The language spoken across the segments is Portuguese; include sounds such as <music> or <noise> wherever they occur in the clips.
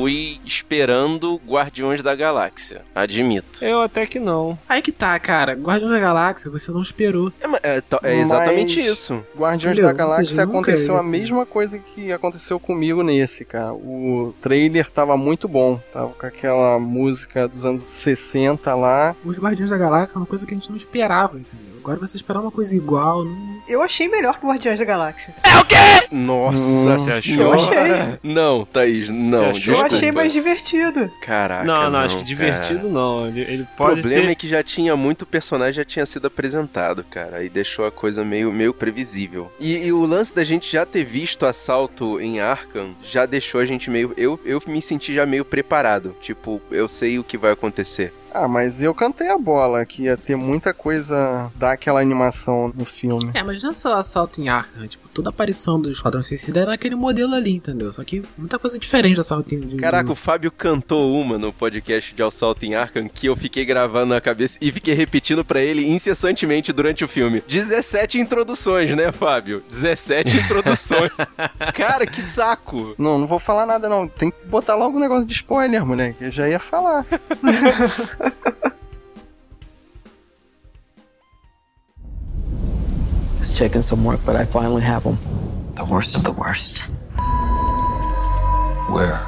fui esperando Guardiões da Galáxia, admito. Eu até que não. Aí que tá, cara. Guardiões da Galáxia, você não esperou. É, é, é exatamente Mas isso. Guardiões Entendeu? da Galáxia aconteceu a mesma coisa que aconteceu comigo nesse, cara. O trailer tava muito bom. Tava com aquela música dos anos 60 lá. Os Guardiões da Galáxia é uma coisa que a gente não esperava, entendeu? Agora você esperar uma coisa igual, não... Eu achei melhor que Guardiões da Galáxia. Nossa Você achou? Eu achei. Não, Thaís, não. Você achou? Eu achei mais divertido. Caraca. não, não, acho que cara. divertido não. Ele, ele O pode problema ter... é que já tinha muito personagem, já tinha sido apresentado, cara. E deixou a coisa meio, meio previsível. E, e o lance da gente já ter visto assalto em Arkham já deixou a gente meio. Eu, eu me senti já meio preparado. Tipo, eu sei o que vai acontecer. Ah, mas eu cantei a bola que ia ter muita coisa daquela animação no filme. É, mas não é só assalto em Arkham, tipo, toda a aparição do Esquadrão Suicida era aquele modelo ali, entendeu? Só que muita coisa diferente do assalto em... de- Caraca, o Fábio cantou uma no podcast de Assalto em Arkham que eu fiquei gravando na cabeça e fiquei repetindo pra ele incessantemente durante o filme. 17 introduções, né, Fábio? 17 introduções. <laughs> cara, que saco. Não, não vou falar nada não. Tem que botar logo um negócio de spoiler, moleque. Eu já ia falar. <laughs> was checking some work, but I finally have them. The worst of the worst. Where?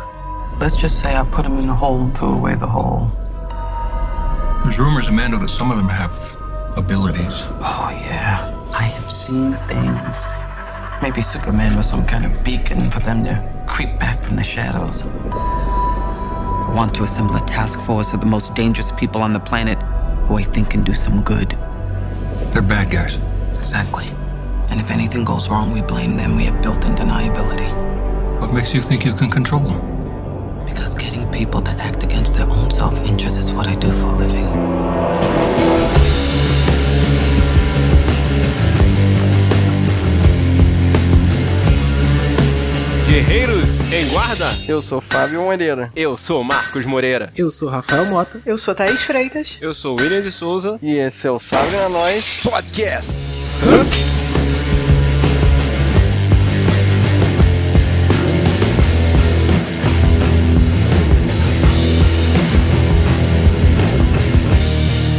Let's just say I put them in a hole and to away the hole. There's rumors, Amanda, that some of them have abilities. Oh, yeah. I have seen things. Maybe Superman was some kind of beacon for them to creep back from the shadows. I want to assemble a task force of the most dangerous people on the planet who I think can do some good. They're bad guys. Exactly. And if anything goes wrong, we blame them. We have built in deniability. What makes you think you can control them? Because getting people to act against their own self interest is what I do for a living. Guerreiros em guarda. Eu sou Fábio Moreira. Eu sou Marcos Moreira. Eu sou Rafael Mota. Eu sou Thaís Freitas. Eu sou William de Souza. E esse é o Salve a Nós. Podcast.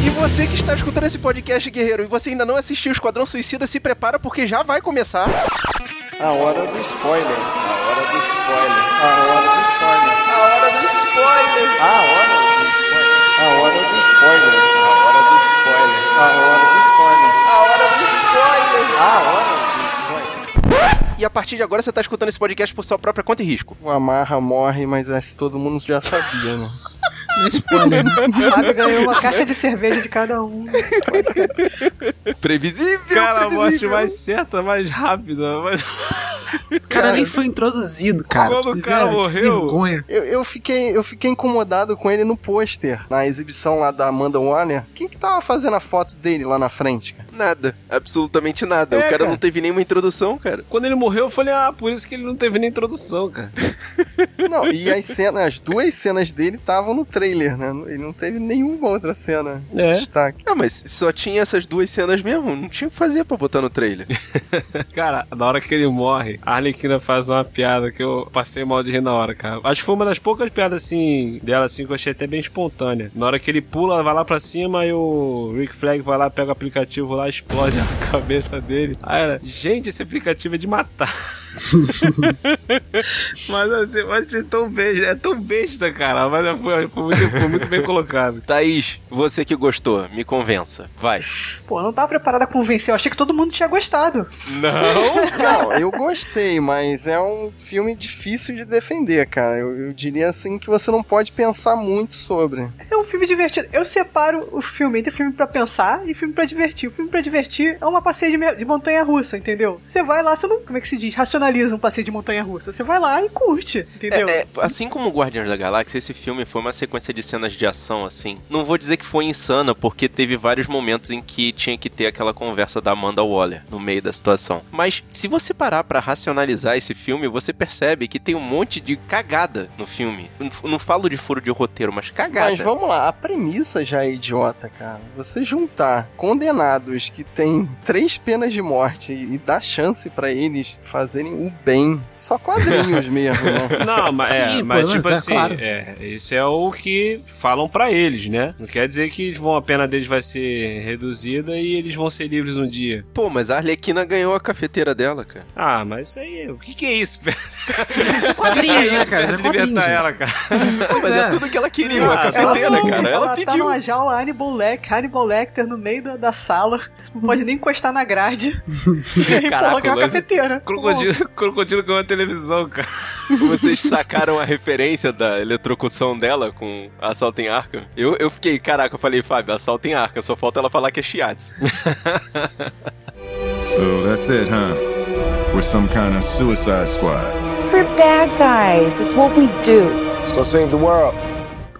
E você que está escutando esse podcast, guerreiro, e você ainda não assistiu o Esquadrão Suicida, se prepara porque já vai começar. A hora do spoiler. A hora do spoiler. A hora do spoiler. A hora do spoiler. A hora do spoiler. A hora do spoiler. E a partir de agora você está escutando esse podcast por sua própria conta e risco. O Amarra morre, mas essa todo mundo já sabia, né? <laughs> É né? <laughs> O Fábio ganhou uma caixa de cerveja de cada um. Previsível, Cara, a morte previsível. mais certa, mais rápida. Mas... <laughs> O cara nem foi introduzido, cara. Quando o cara ver, que morreu- Vergonha. Eu, eu, fiquei, eu fiquei incomodado com ele no pôster, na exibição lá da Amanda Waller. Quem que tava fazendo a foto dele lá na frente, cara? Nada, absolutamente nada. É, o cara, cara. não teve nenhuma introdução, cara. Quando ele morreu, eu falei, ah, por isso que ele não teve nem introdução, cara. <laughs> Não, e as cenas, as duas cenas dele estavam no trailer, né? Ele não teve nenhuma outra cena de É. destaque. Ah, mas só tinha essas duas cenas mesmo, não tinha o que fazer pra botar no trailer. <laughs> Cara, na hora que ele morre, a Arlequina faz uma piada que eu passei mal de rir na hora, cara. Acho que foi uma das poucas piadas, assim, dela, assim, que eu achei até bem espontânea. Na hora que ele pula, vai lá pra cima e o Rick Flag vai lá, pega o aplicativo lá, explode <laughs> a cabeça dele. Aí ela, gente, esse aplicativo é de matar. <laughs> mas assim, eu achei tão besta, é tão besta, cara. Mas foi, foi muito, foi muito bem colocado. <laughs> Thaís, você que gostou, me convença. Vai. Pô, eu não tava preparada a convencer. Eu achei que todo mundo tinha gostado. Não? <laughs> Não, eu gostei, mas é um filme difícil de defender, cara. Eu, eu diria assim que você não pode pensar muito sobre. É um filme divertido. Eu separo o filme entre filme pra pensar e filme pra divertir. O filme pra divertir é uma passeio de, de montanha russa, entendeu? Você vai lá, você não. Como é que se diz? Racionaliza um passeio de montanha russa. Você vai lá e curte, entendeu? É, é, assim como Guardiões da Galáxia, esse filme foi uma sequência de cenas de ação, assim. Não vou dizer que foi insana, porque teve vários momentos em que tinha que ter aquela conversa da Amanda Waller no meio da situação. Mas se você parar pra racionalizar esse filme, você percebe que tem um monte de cagada no filme. Não, não falo de furo de roteiro, mas cagada. Mas vamos lá, a premissa já é idiota, cara. Você juntar condenados que têm três penas de morte e dar chance pra eles fazerem o bem, só quadrinhos <laughs> mesmo, né? Não, mas, é, Sim, mas pô, tipo mas é assim, claro. é, isso é o que falam pra eles, né? Não quer dizer que vão, a pena deles vai ser reduzida e eles vão ser livres um dia. Pô, mas a Arlequina ganhou a cafeteira dela, cara. Ah, mas isso aí, o que que é isso? <laughs> Quadrinhos, né, cara? Perto É de quadrinhos, libertar gente. ela, cara. <laughs> mas é. é. tudo que ela queria, Ah, uma cafeteira, tá- cara. Ela, ela pediu. tá numa jaula Hannibal Lecter, Hannibal Lecter no meio da, da sala, não pode nem encostar na grade. e aí, Caraca, que é uma mas- cafeteira. Crocodilo, <laughs> crocodilo com a televisão, cara. Vocês sacaram a referência da eletrocução dela com Assalto em Arca? Eu, eu fiquei, caraca, eu falei, Fábio, Assalto em Arca, só falta ela falar que é Shiatsu. <laughs> So that's it, huh? We're some kind of suicide squad. We're bad guys. It's what we do. Let's go save the world.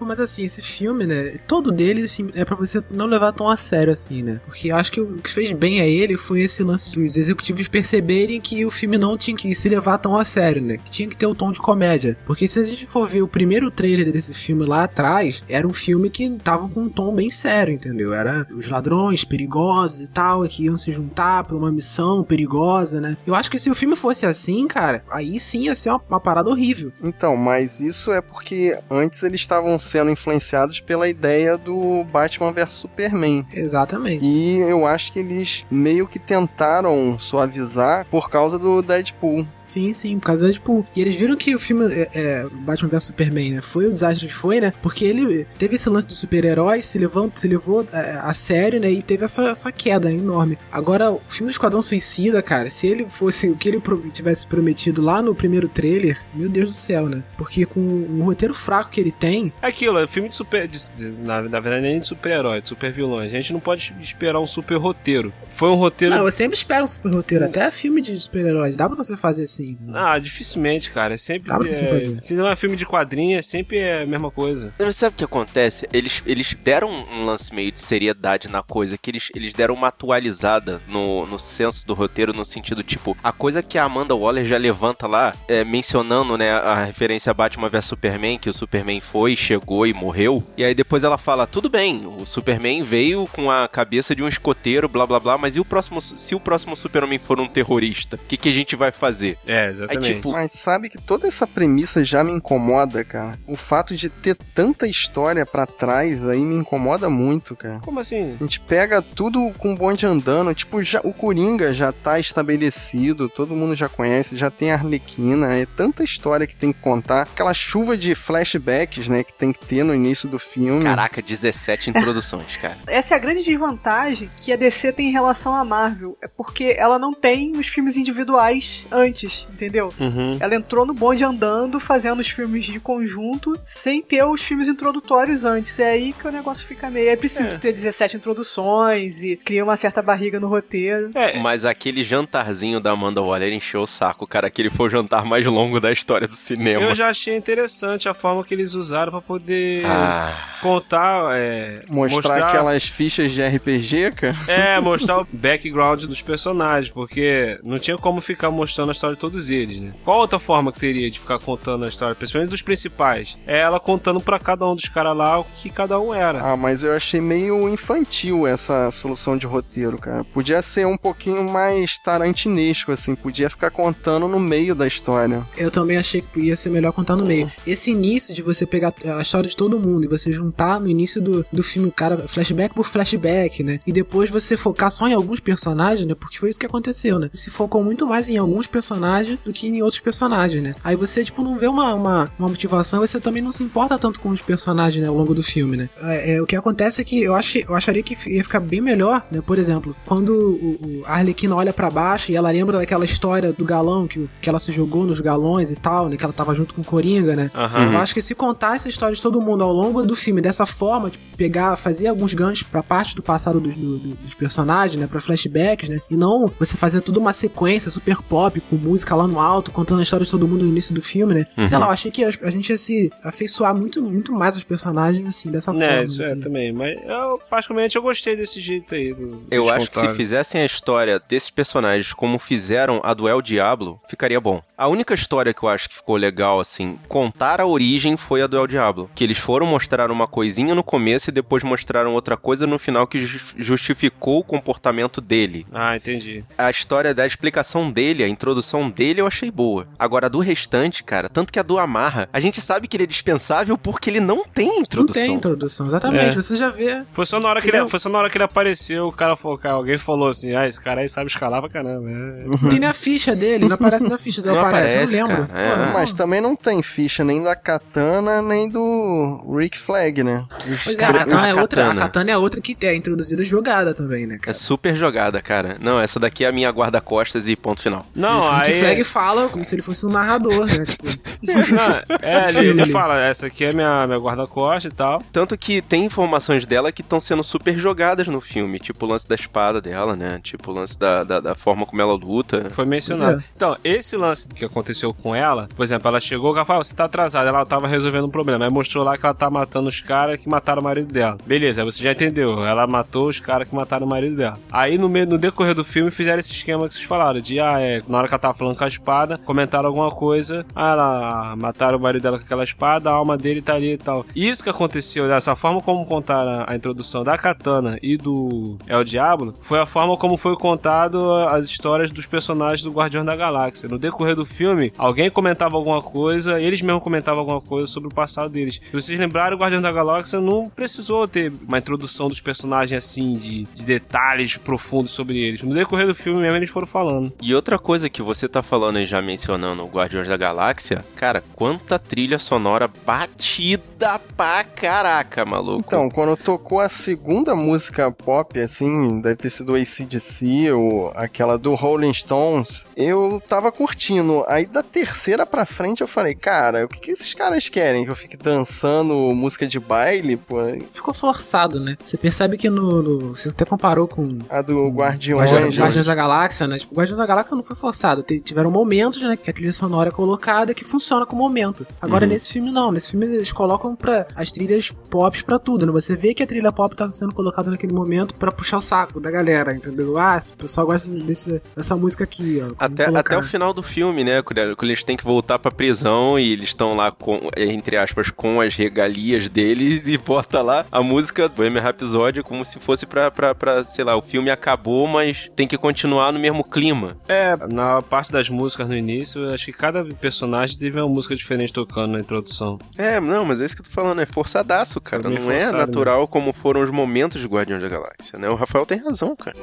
Mas assim, esse filme, né? Todo dele, assim, é pra você não levar tão a sério, assim, né? Porque eu acho que o que fez bem a ele foi esse lance dos executivos perceberem que o filme não tinha que se levar tão a sério, né? Que tinha que ter o tom de comédia. Porque se a gente for ver o primeiro trailer desse filme lá atrás, era um filme que tava com um tom bem sério, entendeu? Era os ladrões perigosos e tal, que iam se juntar pra uma missão perigosa, né? Eu acho que se o filme fosse assim, cara, aí sim ia ser uma, uma parada horrível. Então, mas isso é porque antes eles estavam sendo influenciados pela ideia do Batman vs Superman. Exatamente. E eu acho que eles meio que tentaram suavizar por causa do Deadpool. Sim, sim, por causa do Deadpool. E eles viram que o filme é, é, Batman vs Superman, né? Foi o desastre que foi, né? Porque ele teve esse lance do super-herói, se levou, se levou é, a sério, né? E teve essa, essa queda enorme. Agora, o filme do Esquadrão Suicida, cara, se ele fosse o que ele tivesse prometido lá no primeiro trailer, meu Deus do céu, né? Porque com o roteiro fraco que ele tem, É aquilo, é filme de super. de- na, na verdade, nem de super-herói, de super-vilões. A gente não pode esperar um super roteiro. Foi um roteiro. não, eu sempre espero um super roteiro, até filme de super-heróis, dá pra você fazer assim. Né? Ah, dificilmente, cara. É sempre. Dá pra você é, fazer. se não é filme de quadrinho, é sempre é a mesma coisa. Mas sabe o que acontece? Eles, eles deram um lance meio de seriedade na coisa, que eles, eles deram uma atualizada no, no senso do roteiro, no sentido, tipo, a coisa que a Amanda Waller já levanta lá, é, mencionando, né, a referência a Batman vs Superman, que o Superman foi, chegou e morreu, e aí depois ela fala, tudo bem, o Superman veio com a cabeça de um escoteiro, blá blá blá, mas e o próximo, se o próximo Superman for um terrorista, o que, que a gente vai fazer? É, Aí, exatamente. tipo, Mas sabe que toda essa premissa já me incomoda, cara. O fato de ter tanta história pra trás aí me incomoda muito, cara. Como assim? A gente pega tudo com o bonde andando, tipo, já, o Coringa já tá estabelecido, todo mundo já conhece, já tem a Arlequina, é tanta história que tem que contar, aquela chuva de flashbacks, né, que tem que ter no início do filme. caraca, 17 introduções, cara. <laughs> Essa é a grande desvantagem que a DC tem em relação à Marvel. É porque ela não tem os filmes individuais antes, entendeu? Uhum. Ela entrou no bonde andando, fazendo os filmes de conjunto, sem ter os filmes introdutórios antes. É aí que o negócio fica meio. É preciso É. ter 17 introduções e cria uma certa barriga no roteiro. É, Mas aquele jantarzinho da Amanda Waller encheu o saco, cara. Aquele foi o jantar mais longo da história do cinema. eu já achei interessante a forma que eles usaram pra poder Ah, contar. É, Mostrar, aquelas fichas de RPG, cara. É, mostrar o background dos personagens, porque não tinha como ficar mostrando a história de todos eles, né? Qual outra forma que teria de ficar contando a história, principalmente dos principais? É ela contando pra cada um dos caras lá o que cada um era. Ah, mas eu achei meio infantil essa solução de roteiro, cara. Podia ser um pouquinho mais tarantinesco, assim. Podia ficar contando no meio da história. Eu também achei que ia ser melhor contar no meio. Esse início de você pegar a história de todo mundo e você juntar no início do, do filme o cara flashback por flashback, né? E depois você focar só em alguns personagens, né? Porque foi isso que aconteceu, né? Se focou muito mais em alguns personagens do que em outros personagens, né? Aí você, tipo, não vê uma, uma, uma motivação e você também não se importa tanto com os personagens, né? Ao longo do filme, né? É, é, o que acontece é que eu, achei, eu acharia que ia ficar bem melhor, né? Por exemplo, quando o, o a Arlequina olha pra baixo e ela lembra daquela história do galão que, que ela se jogou nos galões e tal, né? Que ela tava junto com o Coringa, né? Aham. Eu acho que se contar essa história de todo mundo ao longo do filme dessa forma, tipo, pegar, fazer alguns ganchos pra parte do passado dos, do- do- dos personagens, né? Pra flashbacks, né? E não você fazer tudo uma sequência super pop, com música lá no alto, contando a história de todo mundo no início do filme, né? Sei lá, eu achei que a, gente ia se afeiçoar muito, muito mais aos personagens, assim, dessa forma. É, isso é né? também. Mas eu, particularmente, eu gostei desse jeito aí. Do, eu acho que se fizessem a história desses personagens como fizeram a do El Diablo, ficaria bom. A única história que eu acho que ficou legal, assim, contar a origem foi a do El Diablo. Que eles foram mostrar uma coisinha no começo e depois mostraram outra coisa no final que ju- justificou o comportamento dele. Ah, entendi. A história da explicação dele, a introdução dele, eu achei boa. Agora, a do restante, cara, tanto que a do Amarra, a gente sabe que ele é dispensável porque ele não tem Não introdução. tem introdução, exatamente. É. Você já vê. Foi só na hora que ele, foi só na hora que ele apareceu, o cara falou, cara, alguém falou assim, ah, esse cara aí sabe escalar pra caramba. É. Não tem nem a ficha dele, não aparece na ficha <laughs> dele, Não aparece, aparece, não lembro. cara, é. Pô, não. Mas também não tem ficha nem da Katana, nem do Rick Flag, né? Os Pois é, a katana, é outra, a Katana. é outra que é introduzida jogada também, né, É cara? super jogada, cara. Não, essa daqui é a minha guarda-costas e ponto final. Não, o aí... Rick Flag fala como se ele fosse um narrador, né? Tipo, <laughs> Não, é, ele, ele fala, essa aqui é minha, minha guarda-costa e tal. Tanto que tem informações dela que estão sendo super jogadas no filme. Tipo o lance da espada dela, né? Tipo o lance da, da, da forma como ela luta. Foi mencionado. Pois Então, esse lance que aconteceu com ela, por exemplo, ela chegou e falou, você tá atrasada, ela tava resolvendo um problema. Aí mostrou lá que ela tá matando os caras que mataram o marido dela. Beleza, aí você já entendeu. Ela matou os caras que mataram o marido dela. Aí no, meio, no decorrer do filme fizeram esse esquema que vocês falaram, de ah, é, na hora que ela tava falando com a espada, comentaram alguma coisa, ah, ela mataram o marido dela com aquela espada, a alma dele tá ali e tal. Isso que aconteceu, dessa forma como contaram a introdução da Katana e do El Diablo, foi a forma como foi contado as histórias dos personagens do Guardião da Galáxia. No decorrer do filme, alguém comentava alguma coisa, eles mesmos comentavam alguma coisa sobre o passado deles. Se vocês lembrarem, o Guardião da Galáxia não precisou ter uma introdução dos personagens assim, de, de detalhes profundos sobre eles. No decorrer do filme mesmo, eles foram falando. E outra coisa que você tá falando e já mencionando o Guardiões da Galáxia, cara, quanta trilha sonora batida pra caraca, maluco. Então, quando tocou a segunda música pop, assim, deve ter sido ACDC ou aquela do Rolling Stones, eu tava curtindo. Aí da terceira pra frente eu falei, cara, o que, que esses caras querem? Que eu fique dançando música de baile? Pô, ficou forçado, né? Você percebe que no. no- você até comparou com a do Guardiões. Guardiões, né? Guardiões da Galáxia, né? Tipo, Guardiões da Galáxia não foi forçado. Tiveram momentos, né? Que a trilha sonora é colocada que funciona como momento. Agora, Uhum. nesse filme, não. Nesse filme, eles colocam pra, as trilhas pop pra tudo, né? Você vê que a trilha pop tá sendo colocada naquele momento pra puxar o saco da galera, entendeu? Ah, o pessoal gosta desse, dessa música aqui, ó. Até, até o final do filme, né? Quando eles têm que voltar pra prisão e eles estão lá com, entre aspas, com as regalias deles <laughs> e bota lá a música do Bohemian Rhapsody como se fosse pra, pra, pra, sei lá, o filme acabou, mas tem que continuar no mesmo clima. É, na parte das músicas no início, eu acho que cada personagem teve uma música diferente tocando na introdução. É, não, mas é isso que eu tô falando, é forçadaço, cara. Não é natural como foram os momentos de Guardiões da Galáxia, né? O Rafael tem razão, cara.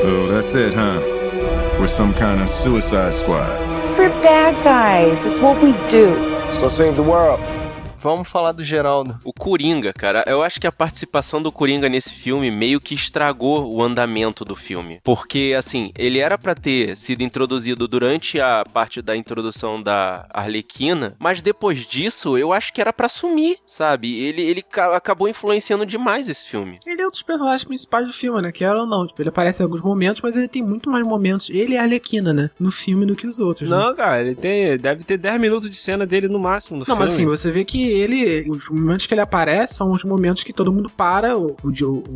So that's it, huh? We're some kind of suicide squad. We're bad guys. It's what we do. Let's go save the world. Vamos falar do Geraldo. O Coringa, cara, eu acho que a participação do Coringa nesse filme meio que estragou o andamento do filme. Porque, assim, ele era pra ter sido introduzido durante a parte da introdução da Arlequina, mas depois disso eu acho que era pra sumir, sabe? Ele, ele ca- acabou influenciando demais esse filme. Ele é um dos personagens principais do filme, né? Quer ou não. Tipo, ele aparece em alguns momentos, mas ele tem muito mais momentos. Ele é a Arlequina, né? No filme do que os outros. né? Não, cara, ele tem. Deve ter 10 minutos de cena dele no máximo no Não, filme. mas assim, você vê que ele. Os momentos que ele aparece são os momentos que todo mundo para. O, o,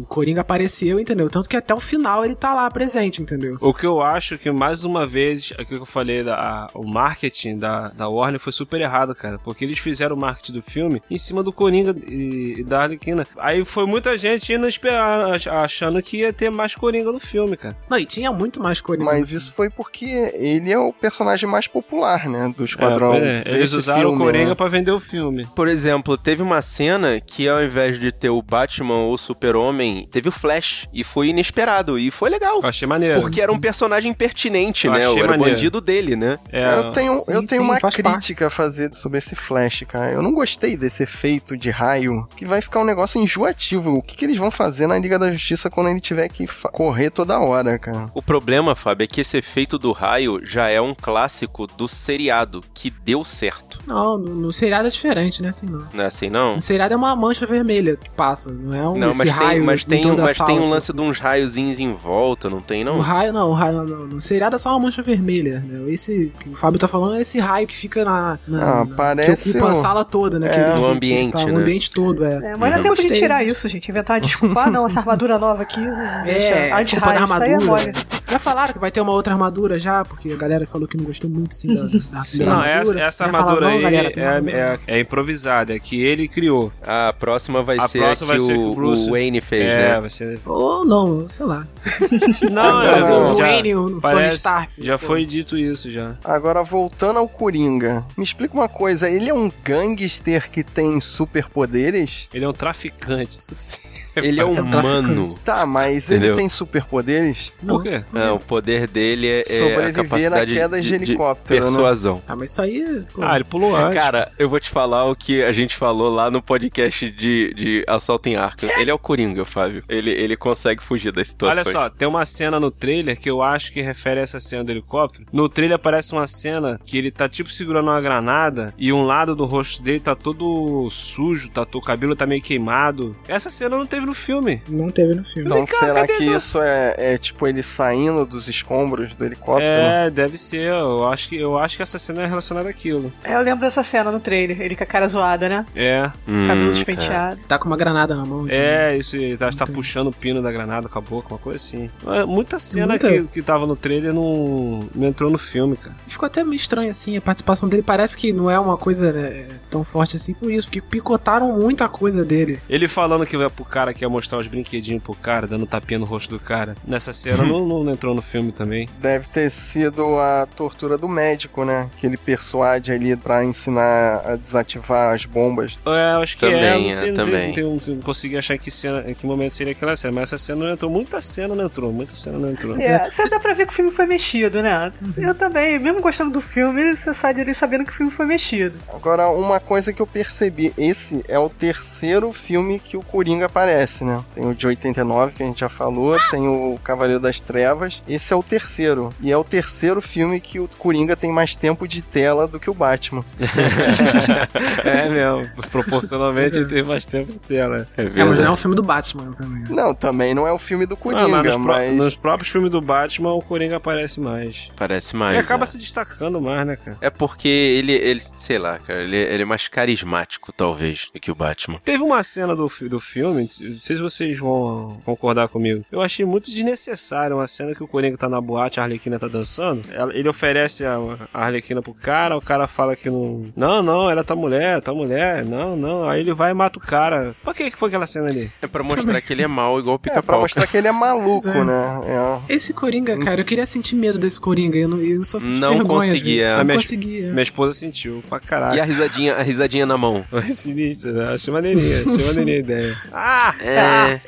o Coringa apareceu, entendeu? Tanto que até o final ele tá lá presente, entendeu? O que eu acho que, mais uma vez, aquilo que eu falei, da, a- o marketing da, da Warner foi super errado, cara. Porque eles fizeram o marketing do filme em cima do Coringa e, e da Arlequina. Aí foi muita gente indo esperar, ach- achando que ia ter mais Coringa no filme, cara. Não, e tinha muito mais Coringa. Mas isso foi porque ele é o personagem mais popular, né? Do Esquadrão. É, é, Eles desse usaram filme, o Coringa né? pra vender o filme. Por exemplo, teve uma cena que ao invés de ter o Batman ou o Super-Homem, teve o Flash. E foi inesperado. E foi legal. Eu achei maneiro. Porque era um personagem pertinente, Eu né? achei Era o maneiro. bandido dele, né? É, Eu tenho, Sim, eu tenho sim, uma crítica a fazer sobre esse Flash, cara. Eu não gostei desse efeito de raio, que vai ficar um negócio enjoativo. O que, que eles vão fazer na Liga da Justiça quando ele tiver que correr toda hora, cara? O problema, Fábio, é que esse efeito do raio já é um clássico do seriado, que deu certo. Não, no, no seriado é diferente, né? Assim, não. Não é assim, não? No seriado é uma mancha vermelha que passa, não é um Não, esse mas tem, raio mas em tem, a mas tem um lance de uns raiozinhos em volta, não tem, O não? raio, não, o raio, não, não, no seriado é só uma mancha vermelha. Né? Esse que o Fábio tá falando é esse raio que fica na. na- Ah, na- parece Que ocupa a um- sala toda, né? É. que ele- O ambiente, tá, né? O ambiente todo, é. É, mas não é tempo de tirar isso, gente. Inventar uma desculpa. Ah, não, essa armadura nova aqui. É, deixa culpa da anti-raio, isso aí é armadura. Já falaram que vai ter uma outra armadura já, porque a galera falou que não gostou muito assim, da, da, da Não, essa, essa Já armadura falaram, aí "Não, galera, tem é, armadura". é, é improvisada, é que ele criou. A próxima vai A ser próxima a que, vai ser o, que o Bruce- o Wayne fez, é, né? vai ser. Ou não, sei lá. <laughs> Não, é, o já, Dwayne, o Tony Stark. Já Pô. foi dito isso já. Agora, voltando ao Coringa, me explica uma coisa, ele é um gangster que tem superpoderes? Ele é um traficante, isso sim. Ele é <laughs> um humano. traficante. Tá, mas Entendeu? ele tem superpoderes? Por quê? É, o poder dele é, é a Sobreviver capacidade na queda de de, helicóptero, né? persuasão. Ah, mas isso aí. pô, Ah, ele pulou <laughs> antes. Cara, eu vou te falar o que a gente falou lá no podcast de, de Assalto em Arkham. Ele é o Coringa, Fábio. Ele, ele consegue fugir das situações. Olha só, tem uma cena no trailer que eu acho que refere a essa cena do helicóptero. No trailer aparece uma cena que ele tá tipo segurando uma granada e um lado do rosto dele tá todo sujo, tá, o cabelo tá meio queimado. Essa cena não teve no filme. Não teve no filme. Então, Vem será que isso é, é tipo ele saindo dos escombros do helicóptero? É, deve ser. Eu acho que, eu acho que essa cena é relacionada àquilo. É, eu lembro dessa cena no trailer. Ele com a cara zoada, né? É, Hum, Cabelo tá. despenteado. Tá com uma granada na mão. então. é, isso, ele tá, tá puxando o pino da granada com a boca, uma coisa assim. É, Muita cena Muita. Que, que tava no trailer não, não entrou no filme, cara. Ficou até meio estranho assim, a participação dele parece que não é uma coisa né, tão forte assim por isso, porque picotaram muita coisa dele. Ele falando que vai pro cara que ia mostrar os brinquedinhos pro cara, dando tapinha no rosto do cara. Nessa cena não, <laughs> não entrou no filme também. Deve ter sido a tortura do médico, né? Que ele persuade ali pra ensinar a desativar as bombas. É, eu acho que Também, é, não é, sei, não, sei, também. não, tenho- não consegui achar que, cena, em que momento seria aquela cena, mas essa cena não entrou. Muita cena não entrou, muita cena não entrou. É, você dá pra ver que o filme foi mexido, né? Eu também, mesmo gostando do filme, você sai dali sabendo que o filme foi mexido. Agora, uma coisa que eu percebi, esse é o terceiro filme que o Coringa aparece, né? Tem o de 89, que a gente já falou, tem o Cavaleiro das Trevas. Esse é o terceiro. E é o terceiro filme que o Coringa tem mais tempo de tela do que o Batman. <laughs> <laughs> É mesmo, proporcionalmente ele teve mais tempo de tela. É É, mas verdade. não é um filme do Batman também. Não, também não é o filme do Ah, Coringa, mas nos, mas... nos próprios filmes do Batman, o Coringa aparece mais. Parece Ele mais. acaba é. se destacando mais, né, cara? É porque ele, ele, sei lá, cara, ele, ele é mais carismático, talvez, do que o Batman. Teve uma cena do, do filme, não sei se vocês vão concordar comigo. Eu achei muito desnecessário uma cena que o Coringa tá na boate, a Arlequina tá dançando. Ele oferece a, a Arlequina pro cara, o cara fala que não. Não, não, ela tua mulher, tua mulher, não, não. Aí ele vai e mata o cara. Pra que que foi aquela cena ali? É pra mostrar que ele é mal, igual o É, pra pica-pau. mostrar que ele é maluco, é. né? É. Esse Coringa, cara, eu queria sentir medo desse Coringa, eu, não, eu só senti Não vergonha. conseguia. Não minha- conseguia. Minha esposa sentiu pra E a caralho. risadinha, a risadinha na mão. Foi <laughs> sinistro, né? achei maneirinha, achei maneirinha a ideia. Ah! É.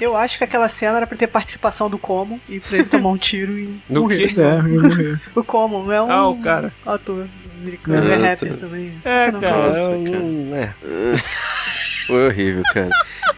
Eu acho que aquela cena era pra ter participação do Como e pra ele tomar um tiro e No morrer. quê? Pois é, morri. <laughs> O Como não é um Ah, o cara. ator americano, é rapper também. É, Não, cara, Nossa, eu cara. não- é. <laughs> Foi horrível, cara.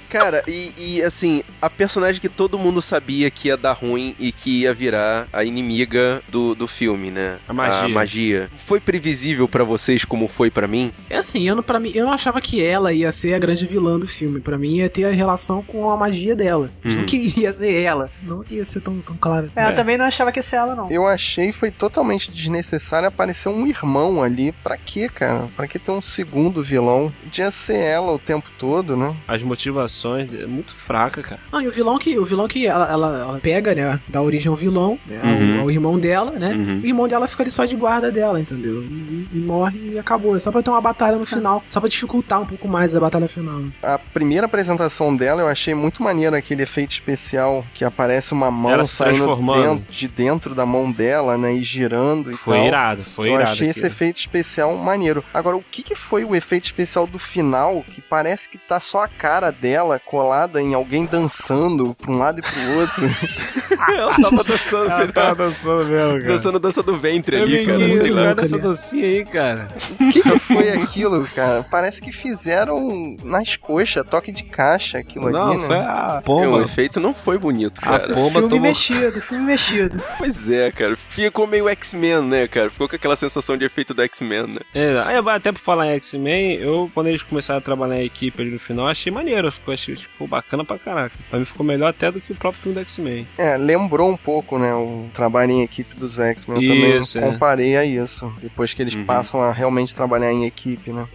Cara, e, e, assim, a personagem que todo mundo sabia que ia dar ruim e que ia virar a inimiga do, do filme, né? A magia. magia. Foi previsível pra vocês como foi pra mim? É assim, eu não, pra mim, eu não achava que ela ia ser a grande vilã do filme. Pra mim ia ter a relação com a magia dela. Não que ia ser ela. Não que ia ser tão, tão claro assim. É, eu também não achava que ia ser ela, não. Eu achei foi totalmente desnecessário aparecer um irmão ali. Pra quê, cara? Pra que ter um segundo vilão? Podia ser ela o tempo todo, né? As motivações é muito fraca, cara. Não, e o vilão que, o vilão que ela, ela, ela pega, né? Dá origem ao vilão, né, ao- Uhum. ao, irmão dela, né? Uhum. O irmão dela fica ali só de guarda dela, entendeu? E, e morre e acabou. É só pra ter uma batalha no final. Só pra dificultar um pouco mais a batalha final. A primeira apresentação dela eu achei muito maneiro aquele efeito especial que aparece uma mão Ela saindo dentro- de dentro da mão dela, né? E girando e Foi tal. irado, foi eu irado. achei esse efeito especial maneiro. Agora, o que, que foi o efeito especial do final que parece que tá só a cara dela colada em alguém dançando pra um lado e pro outro. <laughs> Ela tava dançando, Ela tava dançando mesmo, cara. dançando dança do ventre ali, Meu cara. lá. cara dessa dancinha aí, cara. O que, que foi aquilo, cara? Parece que fizeram nas coxas, toque de caixa aquilo Não, ali, né? foi a É, o pomba. efeito não foi bonito, A cara. pomba Filme tomou... mexido, filme mexido. Pois é, cara. Ficou meio X-Men, né, cara? Ficou com aquela sensação de efeito do X-Men, né? É, aí, até por falar em X-Men, eu, quando eles começaram a trabalhar em equipe ali no final, achei maneiro. Ficou, achei, ficou bacana pra caraca. Pra mim ficou melhor até do que o próprio filme do X-Men. É, lembrou um pouco, né, o trabalho em equipe dos X-Men. Eu Isso, é. também comparei a isso. Depois que eles Uhum. passam a realmente trabalhar em equipe, né?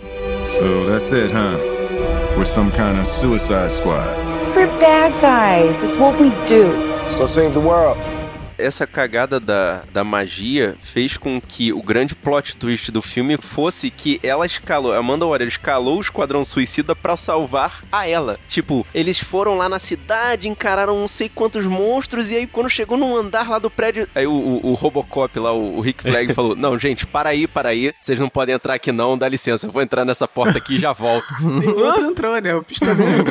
So that's it, huh? We're some kind of suicide squad. We're bad guys. It's what we do. Let's go save the world. Essa cagada da, da magia fez com que o grande plot twist do filme fosse que ela escalou, Amanda Waller escalou o Esquadrão Suicida pra salvar a ela. Tipo, eles foram lá na cidade, encararam não sei quantos monstros, e aí quando chegou num andar lá do prédio, aí o, o, o Robocop lá, o, o Rick Flag <laughs> falou, não, gente, para aí, para aí, vocês não podem entrar aqui não, dá licença, eu vou entrar nessa porta aqui e já volto. <laughs> E outro entrou, né? O pistoleiro.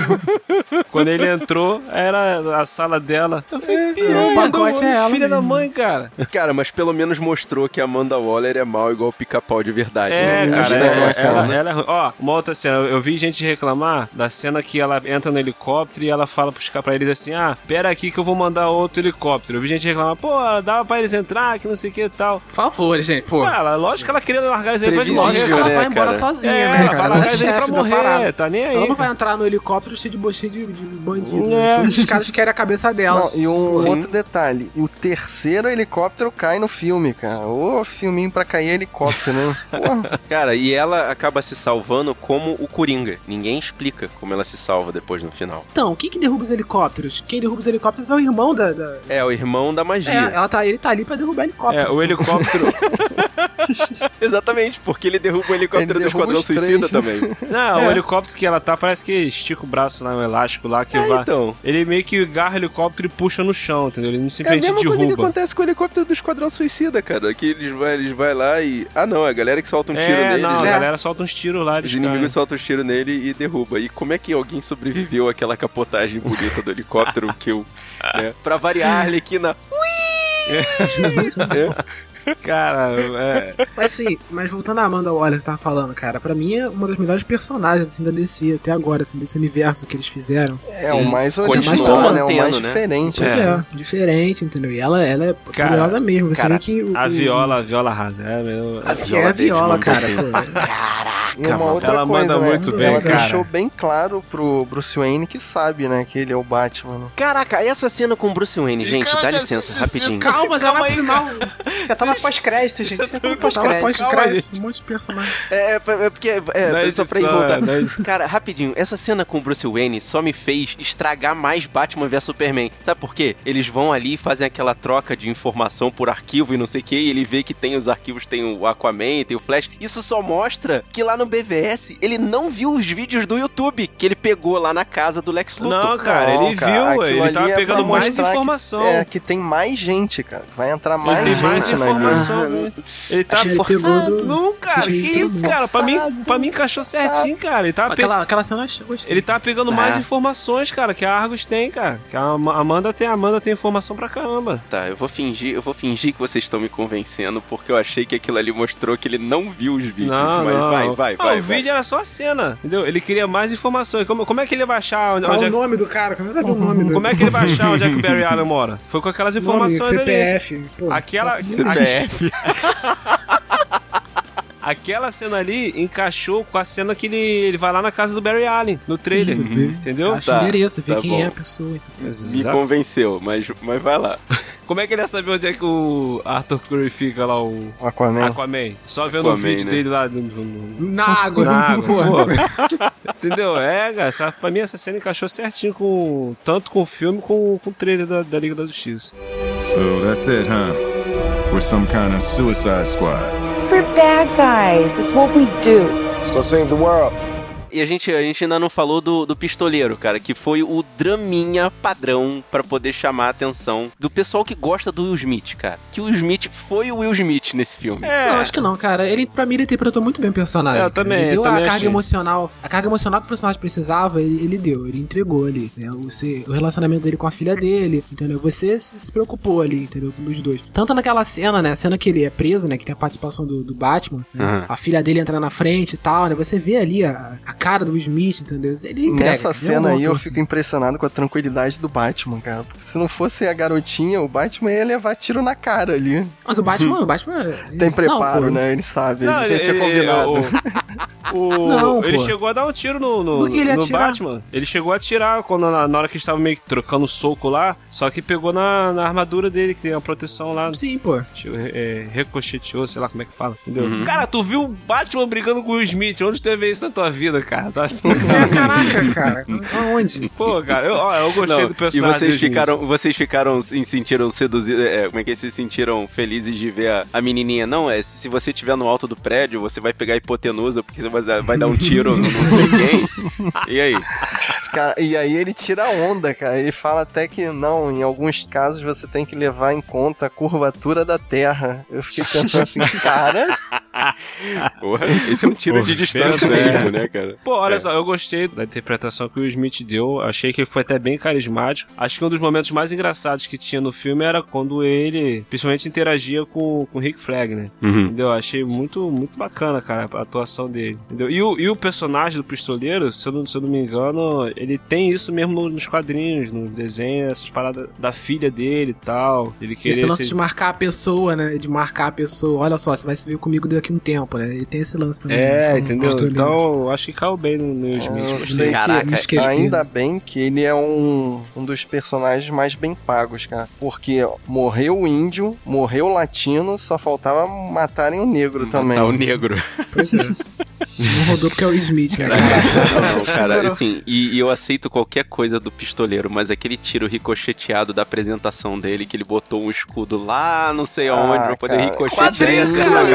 <laughs> Quando ele entrou, era a sala dela. Eu falei, o pacote é ela Filha da mãe, cara. Cara, mas pelo menos mostrou que a Amanda Waller é mal igual o pica-pau de verdade. É, né? cara, é, daquela ela, né? ela é ruim. Ó, uma outra cena, eu vi gente reclamar da cena que ela entra no helicóptero e ela fala pros caras pra eles assim: ah, pera aqui que eu vou mandar outro helicóptero. Eu vi gente reclamar, pô, dava pra eles entrar, que não sei o que e tal. Por favor, gente, pô. Ela, lógico que ela queria largar eles aí pra eles Previsível, Lógico que morrer, ela né, vai embora cara? sozinha, É, né, ela cara? vai Ela é largar eles aí pra morrer, tá nem aí. Ela não vai entrar no helicóptero cheio de, cheio de, de bandido. É. Né? Os caras querem a cabeça dela. Não, e um Sim. outro detalhe: o terceiro helicóptero cai no filme, cara. Ô, filminho pra cair helicóptero, né? <laughs> Porra. Cara, e ela acaba se salvando como o Coringa. Ninguém explica como ela se salva depois no final. Então, quem que derruba os helicópteros? Quem derruba os helicópteros é o irmão da. da- É, o irmão da É, magia. ela tá, ele tá ali pra derrubar helicóptero. É, o helicóptero. <laughs> <laughs> Exatamente, porque ele derruba o helicóptero Ele do Esquadrão Suicida né? também. Não, o helicóptero que ela tá parece que estica o braço lá, um elástico lá que É, vai. então. Ele meio que agarra o helicóptero e puxa no chão, entendeu? Ele não É simplesmente mesma coisa que acontece com o helicóptero do Esquadrão Suicida, cara. Que eles vai, eles vai lá e. Ah, não, é a galera que solta um tiro é, nele. não, a né? galera solta uns tiros lá. Os inimigos caem. soltam um tiro nele e derruba. E como é que alguém sobreviveu àquela capotagem bonita do helicóptero que eu. <laughs> Né? Pra variar, a Arlequina. Cara, é. Mas assim, mas voltando à Amanda Waller, você tava falando, cara, pra mim é uma das melhores personagens assim, da DC até agora, assim, desse universo que eles fizeram. É o mais original, né? O mais né? diferente. Assim. é, diferente, entendeu? E ela, ela é Cara, poderosa mesmo. Você cara, vê que o, A viola, a viola arrasa. É, meu, A É viola a deles viola, cara. bem. E uma outra Ela coisa, manda né? muito bem, Ela cara. deixou bem claro pro Bruce Wayne que sabe, né? Que ele é o Batman. né? Caraca, essa cena com o Bruce Wayne, gente, dá licença, rapidinho. Calma, já vai pro final. Já tá na pós-crédito, gente. Já tá na Tava pós-crédito. um monte de personagem. É, é, é porque. É, só pra é. Cara, rapidinho, essa cena com o Bruce Wayne só me fez estragar mais Batman vs Superman. Sabe por quê? Eles vão ali e fazem aquela troca de informação por arquivo e não sei o que, e ele vê que tem os arquivos, tem o Aquaman, tem o Flash. Isso só mostra que lá no BVS ele não viu os vídeos do YouTube que ele pegou lá na casa do Lex Luthor. Não, cara, Não, ele cara, viu, ele tava é pegando mais mostrar que- informação. é, que tem mais gente, cara. Vai entrar Ele mais tem gente mais na informação, né? Ele tá ele forçado. do- Não, cara, que isso, cara? Pra mim, pra mim encaixou certinho, cara. Ele tava, pe- Aquela, aquela cena eu gostei. ele tava pegando mais informações, cara, que a Argus tem, cara. Que a Ama- Amanda tem, a Amanda tem informação pra caramba. Tá, eu vou fingir, eu vou fingir que vocês estão me convencendo, porque eu achei que aquilo ali mostrou que ele não viu os vídeos. Não, mas não. vai, vai, Ah, vai. o vai. vídeo era só a cena, entendeu? Ele queria mais informações. Como, como é que ele vai achar onde, Qual onde o é, nome do cara? Como é sabe o nome do como é que ele vai achar onde é que o <laughs> Barry Allen mora? Foi com aquelas Nome, informações ali. CPF. Pô, Aquela- CPF. <laughs> Aquela cena ali encaixou com a cena que ele, ele vai lá na casa do Barry Allen, no trailer. Sim, vê. Entendeu? Acha Tá, o endereço, vê tá quem bom. é a pessoa. Me Exato. convenceu, mas, mas vai lá. Como é que ele ia saber onde é que o Arthur Curry fica lá, o O Aquaman. Aquaman? Só vendo o Aquaman, vídeo né? dele lá no, no- no- Na água. na água. <laughs> Entendeu? É, cara, essa, pra mim essa cena encaixou certinho com. Tanto com o filme como com o trailer da, da Liga da Justiça. So that's it, huh? We're some kind of suicide squad. We're bad guys. It's what we do. Let's go save the world. E a gente, a gente ainda não falou do, do pistoleiro, cara, que foi o draminha padrão pra poder chamar a atenção do pessoal que gosta do Will Smith, cara. Que o Will Smith foi o Will Smith nesse filme. É. Não, acho que não, cara. Ele, pra mim, ele interpretou muito bem o personagem. É, eu também, Ele eu deu também a carga achei. emocional. A carga emocional que o personagem precisava, ele, ele deu. Ele entregou ali, né? O, se- o relacionamento dele com a filha dele, entendeu? Você se, se preocupou ali, entendeu? Com os dois. Tanto naquela cena, né? A cena que ele é preso, né? Que tem a participação do, do Batman. né? Aham. A filha dele entra na frente e tal, né? Você vê ali a, a cara do Smith, entendeu? Ele entrega. Nessa é cena aí eu ator, fico impressionado com a tranquilidade do Batman, cara. Porque se não fosse a garotinha, o Batman ia levar tiro na cara ali. Mas o Batman, o Batman. <laughs> Tem Não, preparo, pô. né? Ele sabe, Não, ele já tinha ele- combinado. <laughs> O, Não, ele pô. chegou a dar um tiro no, no, ele no? Batman. Ele chegou a atirar quando, na, na hora que estava meio que trocando soco lá, só que pegou na, na armadura dele, que tem uma proteção lá. Sim, pô. É, ricocheteou, sei lá como é que fala, entendeu? Uhum. Cara, tu viu o Batman brigando com o Will Smith? Onde tu ia ver isso na tua vida, cara? Tá? É, caraca, cara. <laughs> Aonde? Pô, cara, eu, ó, eu gostei Não, do e personagem. vocês do Smith. ficaram, vocês ficaram se sentiram seduzidos, é, como é que vocês se sentiram felizes de ver a, a menininha? Não, é se você estiver no alto do prédio, você vai pegar a hipotenusa porque você vai, vai dar um tiro no não sei quem. E aí? Cara, e aí ele tira a onda, cara. Ele fala até que não, em alguns casos você tem que levar em conta a curvatura da Terra. Eu fiquei pensando assim, cara, Porra, esse é um tiro de distância é. mesmo, né, cara? Pô, olha É. só, eu gostei da interpretação que o Smith deu. Achei que ele foi até bem carismático. Acho que um dos momentos mais engraçados que tinha no filme era quando ele, principalmente, interagia com, com o Rick Flag, né? Uhum. Entendeu? Achei muito, muito bacana, cara, a atuação dele. Entendeu? E o, e o personagem do pistoleiro, se eu, não, se eu não me engano, ele tem isso mesmo no- nos quadrinhos, no desenho, essas paradas da filha dele e tal. Ele querer Esse lance ser- de marcar a pessoa, né? De marcar a pessoa. Olha só, você vai se ver comigo daqui a um tempo, né? E tem esse lance também. É, né? entendeu? Pistoleiro. Então, acho que caiu bem no, no Smith. eu sei Caraca, que esqueci. ainda bem que ele é um, um dos personagens mais bem pagos, cara. Porque morreu o índio, morreu o latino, só faltava matarem o negro também. Tá o negro. Pois é. <laughs> Não rodou porque é o Smith, cara. Não, cara, assim, e, e eu aceito qualquer coisa do pistoleiro, mas aquele tiro ricocheteado da apresentação dele, que ele botou um escudo lá, não sei aonde, Ah, pra poder cara. ricochetear. Na cara,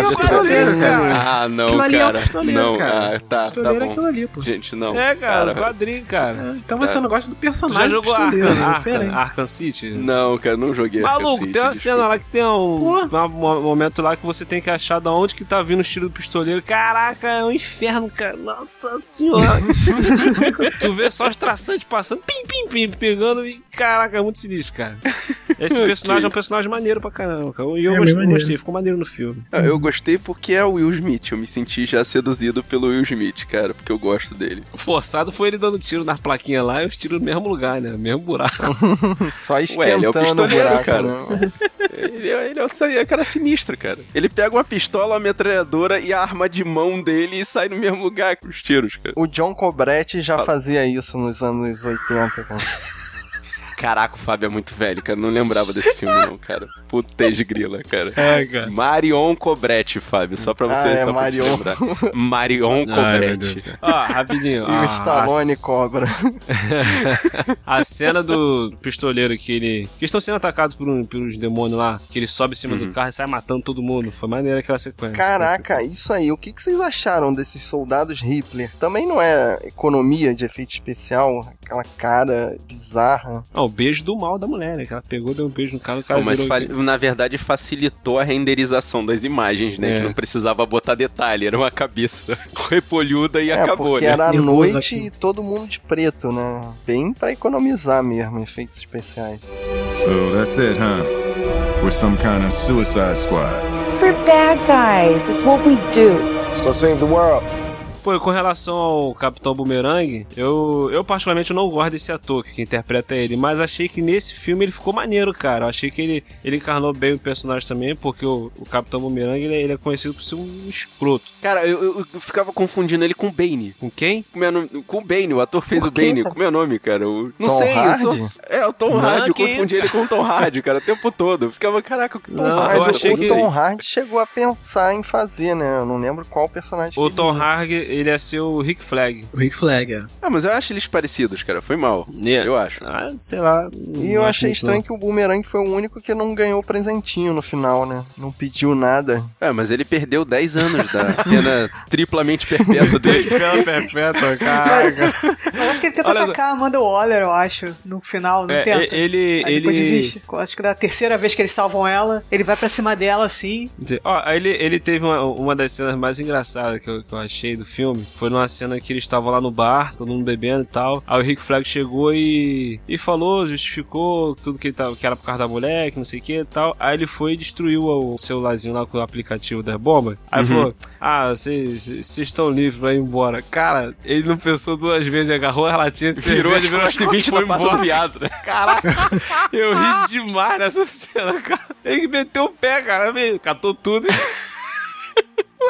é pistoleiro, cara. Ah, não, Aquilo ali é o cara. pistoleiro, não, cara. ah, tá, Pistoleiro tá é bom. aquilo ali, pô. Gente, não. É, cara, quadrinho, cara. Então você não gosta do personagem já jogou pistoleiro, Arkham, né? Arkham, Diferente. Arkham City? Não, cara, não joguei. Maluco, Cacete, tem uma desculpa. cena lá que tem um, um momento lá que você tem que achar de onde que tá vindo o tiro do pistoleiro. Caraca, é um inferno, cara. Nossa senhora. <laughs> tu vê só os traçantes passando, pim, pim, pim, pegando e caraca, é muito sinistro, cara. Esse <laughs> personagem é um personagem maneiro pra caramba, cara. E eu É, gostei, gostei, ficou maneiro no filme. Ah, Eu gostei porque é o Will Smith. Eu me senti já seduzido pelo Will Smith, cara, porque eu gosto dele. O forçado foi ele dando tiro nas plaquinhas lá e os tiros no mesmo lugar, né? Mesmo buraco. <laughs> Só Ué, ele é o esquentando pistoleiro, buraco, cara. né? Ele, é- ele é o sa- é o cara sinistro, cara. Ele pega uma pistola, uma metralhadora e a arma de mão dele e sai no mesmo lugar com os tiros, cara. O John Cobretti já fazia isso nos anos 80, cara. <laughs> Caraca, o Fábio é muito velho, cara. Não lembrava desse filme, não, cara. Puta de grila, cara. É, cara. Marion Cobretti, Fábio. Só pra você Ah, é, só pra te Marion. lembrar. Marion Ai, Cobretti. Ó, rapidinho. E o Stallone a- cobra. <laughs> A cena do pistoleiro que ele. que estão sendo atacados por um- pelos demônios lá, que ele sobe em cima Uhum. do carro e sai matando todo mundo. Foi maneira aquela sequência. Caraca, isso aí. O que, que vocês acharam desses soldados Hitler? Também não é economia de efeito especial? Aquela cara bizarra. Ah, o beijo do mal da mulher, né? Que ela pegou, deu um beijo no cara, o cara Não, mas virou... na verdade facilitou a renderização das imagens, né? É. Que não precisava botar detalhe, era uma cabeça <laughs> repolhuda e é, acabou, porque né? era à noite aqui. e todo mundo de preto, né? Bem pra economizar mesmo, efeitos especiais. So that's it, huh? We're some kind of suicide squad. We're bad guys. It's what we do. Let's go save the world. Pô, e com relação ao Capitão Boomerang, eu, eu particularmente não gosto desse ator que interpreta ele, mas achei que nesse filme ele ficou maneiro, cara. Eu achei que ele, ele encarnou bem o personagem também, porque o, o Capitão Boomerang ele, é- ele é conhecido por ser um escroto. Cara, eu, eu- eu ficava confundindo ele com o Bane. Com quem? Com, meu com o Bane, o ator fez o Bane. Com meu nome, cara. O- não Tom sei, eu Hardy? sou- É, o Tom Não, Hardy. Eu que confundi isso, ele com o Tom Hardy, cara, o tempo todo. Eu ficava, caraca, o Tom Não, Hardy. eu Mas achei o, que- o Tom Hardy chegou a pensar em fazer, né? Eu não lembro qual personagem O que Tom ele- Hardy, ele ia ser o Rick Flag. O Rick Flag, é. Ah, mas eu acho eles parecidos, cara. Foi mal. Eu acho. Ah, sei lá. E eu achei estranho que o Boomerang foi o único que não ganhou presentinho no final, né? Não pediu nada. É, mas ele perdeu 10 anos da pena <laughs> triplamente perpétua dele. <laughs> Pela perpétua, caraca. Eu acho que ele tenta Olha atacar a Amanda Waller, eu acho, no final, não É, tenta? ele- Aí ele- desiste. Eu acho que da terceira vez que eles salvam ela, ele vai pra cima dela assim. Ó, aí ele, ele teve uma, uma das cenas mais engraçadas que eu, que eu achei do filme. Foi numa cena que eles estavam lá no bar, todo mundo bebendo e tal. Aí o Rick Flag chegou e, e falou, justificou tudo que, ele tava, que era por causa da mulher, que não sei o que e tal. Aí ele foi e destruiu o celularzinho lá com o aplicativo da bomba. Aí Uhum. falou: Ah, vocês estão livres pra ir embora. Cara, ele não pensou duas vezes, agarrou as latinhas de Virou as virou as costas e foi embora. viado? <laughs> Caraca, eu ri demais nessa cena, cara. Ele meteu o pé, cara, meio, catou tudo. <laughs>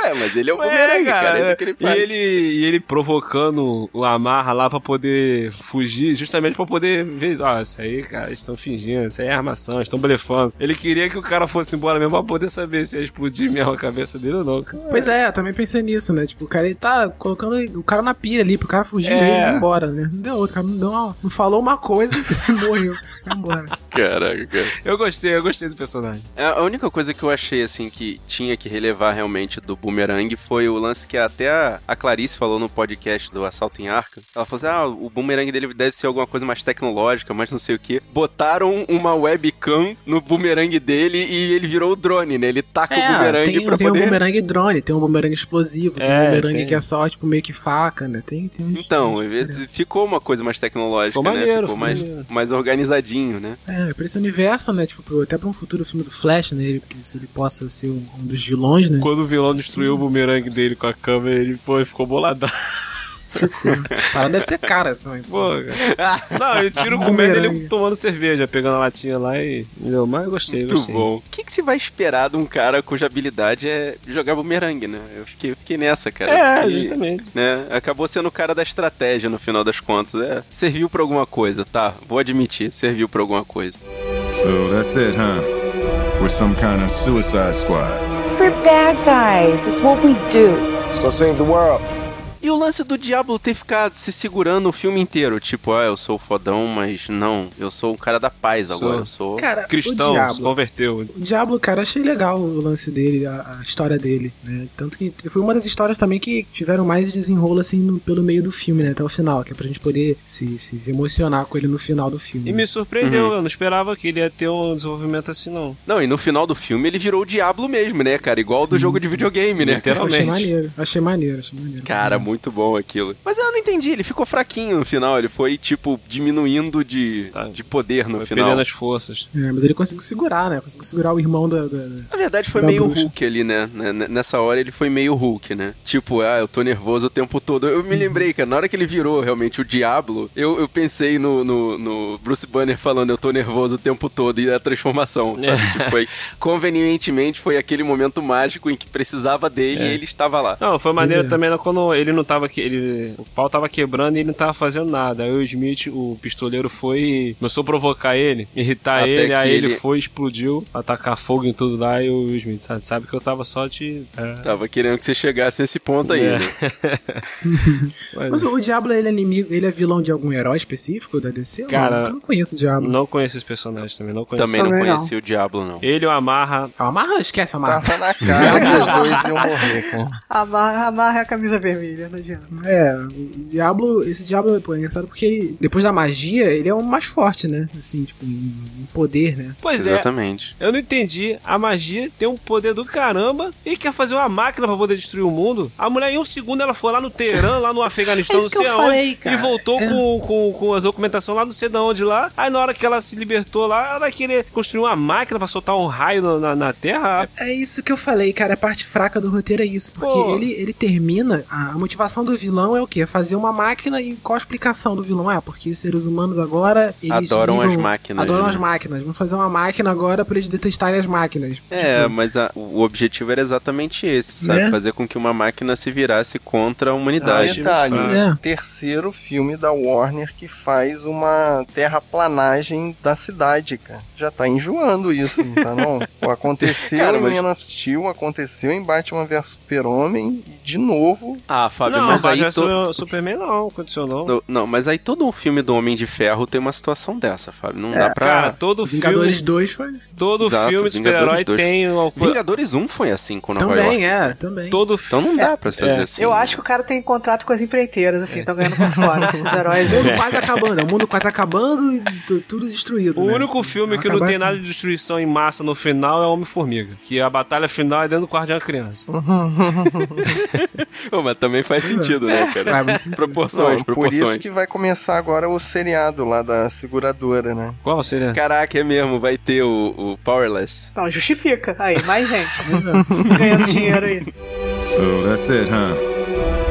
Ué, mas ele é o bumerangue, cara. É isso que ele e faz. ele, e ele provocando o Amarra lá pra poder fugir, justamente pra poder ver, ó, isso aí, cara, eles estão fingindo, isso aí é armação, eles estão blefando. Ele queria que o cara fosse embora mesmo pra poder saber se ia explodir mesmo a cabeça dele ou não, cara. Pois é, eu também pensei nisso, né? Tipo, o cara ele tá colocando o cara na pilha ali, pro cara fugir É. mesmo e ir embora, né? Não deu outro, o cara não, deu uma- não falou uma coisa e <laughs> morreu. Foi embora. Caraca, cara. Eu gostei, eu gostei do personagem. É, A única coisa que eu achei, assim, que tinha que relevar realmente do Boomerang foi o lance que até a, a Clarice falou no podcast do Assalto em Arca. Ela falou assim, ah, o Boomerang dele deve ser alguma coisa mais tecnológica, mais não sei o que. Botaram uma webcam no Boomerang dele e ele virou o drone, né? Ele taca o Boomerang É, tem, pra tem poder... um bumerangue drone, tem um bumerangue explosivo, tem É, um bumerangue tem. que é só, tipo, meio que faca, né? Tem, tem uns- Então, ficou uma coisa mais tecnológica, Ficou né? maneiro, ficou ficou mais, maneiro. mais organizadinho, né? É, pra esse universo, né? Tipo, pro- até pra um futuro filme do Flash, né? Ele, se ele possa ser um, um dos vilões, né? Quando o vilão destruiu o bumerangue dele com a câmera, ele pô, ficou boladão. <laughs> Parada deve ser cara também. Pô, cara. Não, eu tiro com medo dele Bumerangue. tomando cerveja, pegando a latinha lá e. Entendeu? Mas eu gostei, Muito gostei. bom. O que, que se vai esperar de um cara cuja habilidade é jogar bumerangue, né? Eu fiquei, eu fiquei nessa, cara. É, Porque, justamente. Né? Acabou sendo o cara da estratégia no final das contas. É, serviu pra alguma coisa, tá? Vou admitir, serviu pra alguma coisa. So that's it, huh? We're some kind of suicide squad. We're bad guys. It's what we do. Let's go save the world. E o lance do Diablo ter ficado se segurando o filme inteiro. Tipo, ah, eu sou fodão, mas não. Eu sou o cara da paz Sou. agora. Eu sou. Cara, Cristão, o se converteu. o Diablo, cara, achei legal o lance dele, a, a história dele, né? Tanto que foi uma das histórias também que tiveram mais desenrolo, assim, no- pelo meio do filme, né? Até o final, que é pra gente poder se, se, se emocionar com ele no final do filme. E me surpreendeu, eu não esperava que ele ia ter um desenvolvimento assim, não. Não, e no final do filme ele virou o Diablo mesmo, né, cara? Igual do Sim, jogo de sim. videogame, né? Achei Literalmente. maneiro, achei maneiro, achei maneiro. Cara, muito bom aquilo. Mas eu não entendi, ele ficou fraquinho no final. Ele foi, tipo, diminuindo de, Tá. de poder no Foi final. perdendo as forças. É, mas ele conseguiu segurar, né? Conseguiu segurar o irmão da. da- Na verdade, foi Da meio bruxa. Hulk ali, né? N- n- Nessa hora ele foi meio Hulk, né? Tipo, ah, eu tô nervoso o tempo todo. Eu me Uhum. lembrei, cara, na hora que ele virou realmente o Diablo, eu, eu pensei no, no, no Bruce Banner falando eu tô nervoso o tempo todo e a transformação, sabe? <laughs> tipo, foi, convenientemente foi aquele momento mágico em que precisava dele É. e ele estava lá. Não, foi maneiro é. também né, quando ele não tava. que- Ele, o pau tava quebrando e ele não tava fazendo nada. Aí o Smith, o pistoleiro, foi e começou a provocar ele, irritar Até ele. Aí ele ele- foi, explodiu, atacar fogo em tudo lá. E o Smith, sabe, sabe que eu tava só te. É, Tava querendo que você chegasse nesse ponto aí, É. né? <laughs> mas- Mas o Diablo, ele é inimigo, ele é vilão de algum herói específico da DC? Cara, não, eu não conheço o Diablo. Não conheço esse personagem também, não conheço. Também não Também não. conhecia o Diablo, não. Ele o amarra. Amarra, esquece a amarra. Tava na cara que os dois iam morrer, cara. Amarra, amarra a camisa vermelha, não adianta. É, o Diablo, esse Diablo pô, é engraçado porque ele, depois da magia, ele é o mais forte, né? Assim, tipo, em poder, né? Pois é, Exatamente. eu não entendi. A magia tem um poder do caramba e quer fazer uma máquina pra poder destruir o mundo. A mulher, em um segundo, ela foi lá no Teherã, lá no Afeganistão, <laughs> É não sei eu aonde, falei, cara. e voltou É. com, com, com a documentação lá não sei de onde lá. Aí na hora que ela se libertou lá, ela vai querer construir uma máquina pra soltar um raio na, na, na Terra. É isso que eu falei, cara. A parte fraca do roteiro é isso. Porque Pô. ele, ele termina. A, a motivação do vilão é o quê? É fazer uma máquina e qual a explicação do vilão? Ah, porque os seres humanos agora. Eles Adoram ligam- as máquinas, Adoram né? as máquinas. Vamos fazer uma máquina agora pra eles detestarem as máquinas. É, Tipo, mas a- o objetivo era exatamente esse, sabe? Né? Fazer com que uma máquina se virasse contra a Ah, humanidade. achei Detalhe, muito É. terceiro filme da Warner que faz uma terraplanagem da cidade, cara. Já tá enjoando isso, não tá não? <laughs> Aconteceu Cara, em mas- Man of Steel, aconteceu em Batman vs Super-Homem e de novo Ah, Fábio, não, mas aí Batman to- Superman não, condicionou. Não, Não, mas aí todo um filme do Homem de Ferro tem uma situação dessa, Fábio. Não É, dá pra. Cara, todo Vingadores filme, 2 foi. todo Exato, filme de Vingadores super-herói 2. tem uma. Vingadores 1 foi assim com Nova Também, York. é, também. Todo Então não dá pra fazer É. assim. Eu acho que o cara tem contrato com as empreiteiras, assim, estão ganhando por fora, esses heróis. O mundo quase acabando, é o mundo quase acabando e tu- tudo destruído. O né? único filme que não tem assim. nada de destruição em massa no final é Homem-Formiga. Que a batalha final é dentro do quarto de uma criança. <laughs> Ô, mas também faz sentido, né, cara? Faz muito sentido. Proporções, Não, por proporções. isso que vai começar agora o seriado lá da seguradora, né? Qual seria? Caraca, é mesmo, vai ter o, o Powerless. Não, justifica. Aí, mais gente. <laughs> ganhando dinheiro aí. So that's it, huh?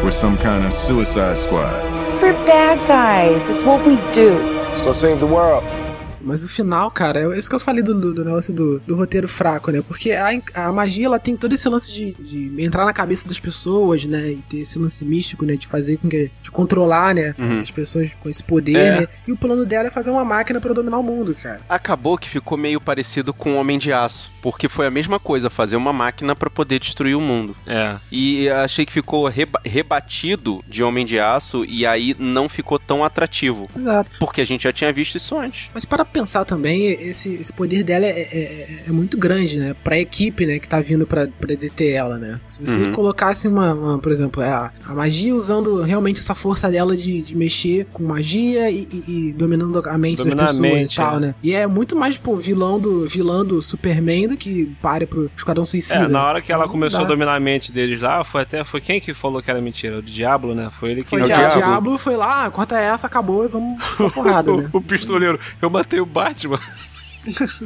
We're some kind of suicide squad. We're bad guys. It's what we do. Let's go save the world. Mas o final, cara, é isso que eu falei do, do, do negócio do, do roteiro fraco, né? Porque a, a magia, ela tem todo esse lance de, de entrar na cabeça das pessoas, né? E ter esse lance místico, né? De fazer com que. de controlar, né? As pessoas com esse poder, É. né? E o plano dela é fazer uma máquina pra dominar o mundo, cara. Acabou que ficou meio parecido com o Homem de Aço, porque foi a mesma coisa, fazer uma máquina pra poder destruir o mundo. É. E achei que ficou reba- rebatido de Homem de Aço e aí não ficou tão atrativo. Exato. Porque a gente já tinha visto isso antes. Mas para pensar também, esse, esse poder dela é, é, é muito grande, né? Pra equipe, né, que tá vindo pra, pra deter ela, né? Se você Uhum. colocasse uma, uma, por exemplo, a, a magia usando realmente essa força dela de, de mexer com magia e, e- e dominando a mente Dominar das pessoas mente, e tal, é. né? E é muito mais, tipo, vilão do, vilão do Superman do que pare pro Esquadrão Suicida. É, na hora que ela começou Dá. a dominar a mente deles lá, foi até. Foi quem que falou que era mentira? O Diablo, né? Foi ele que. Foi O o Diablo. Diablo. foi lá, corta essa, acabou e vamos pra porrada, <laughs> né? O pistoleiro, eu matei o Batman.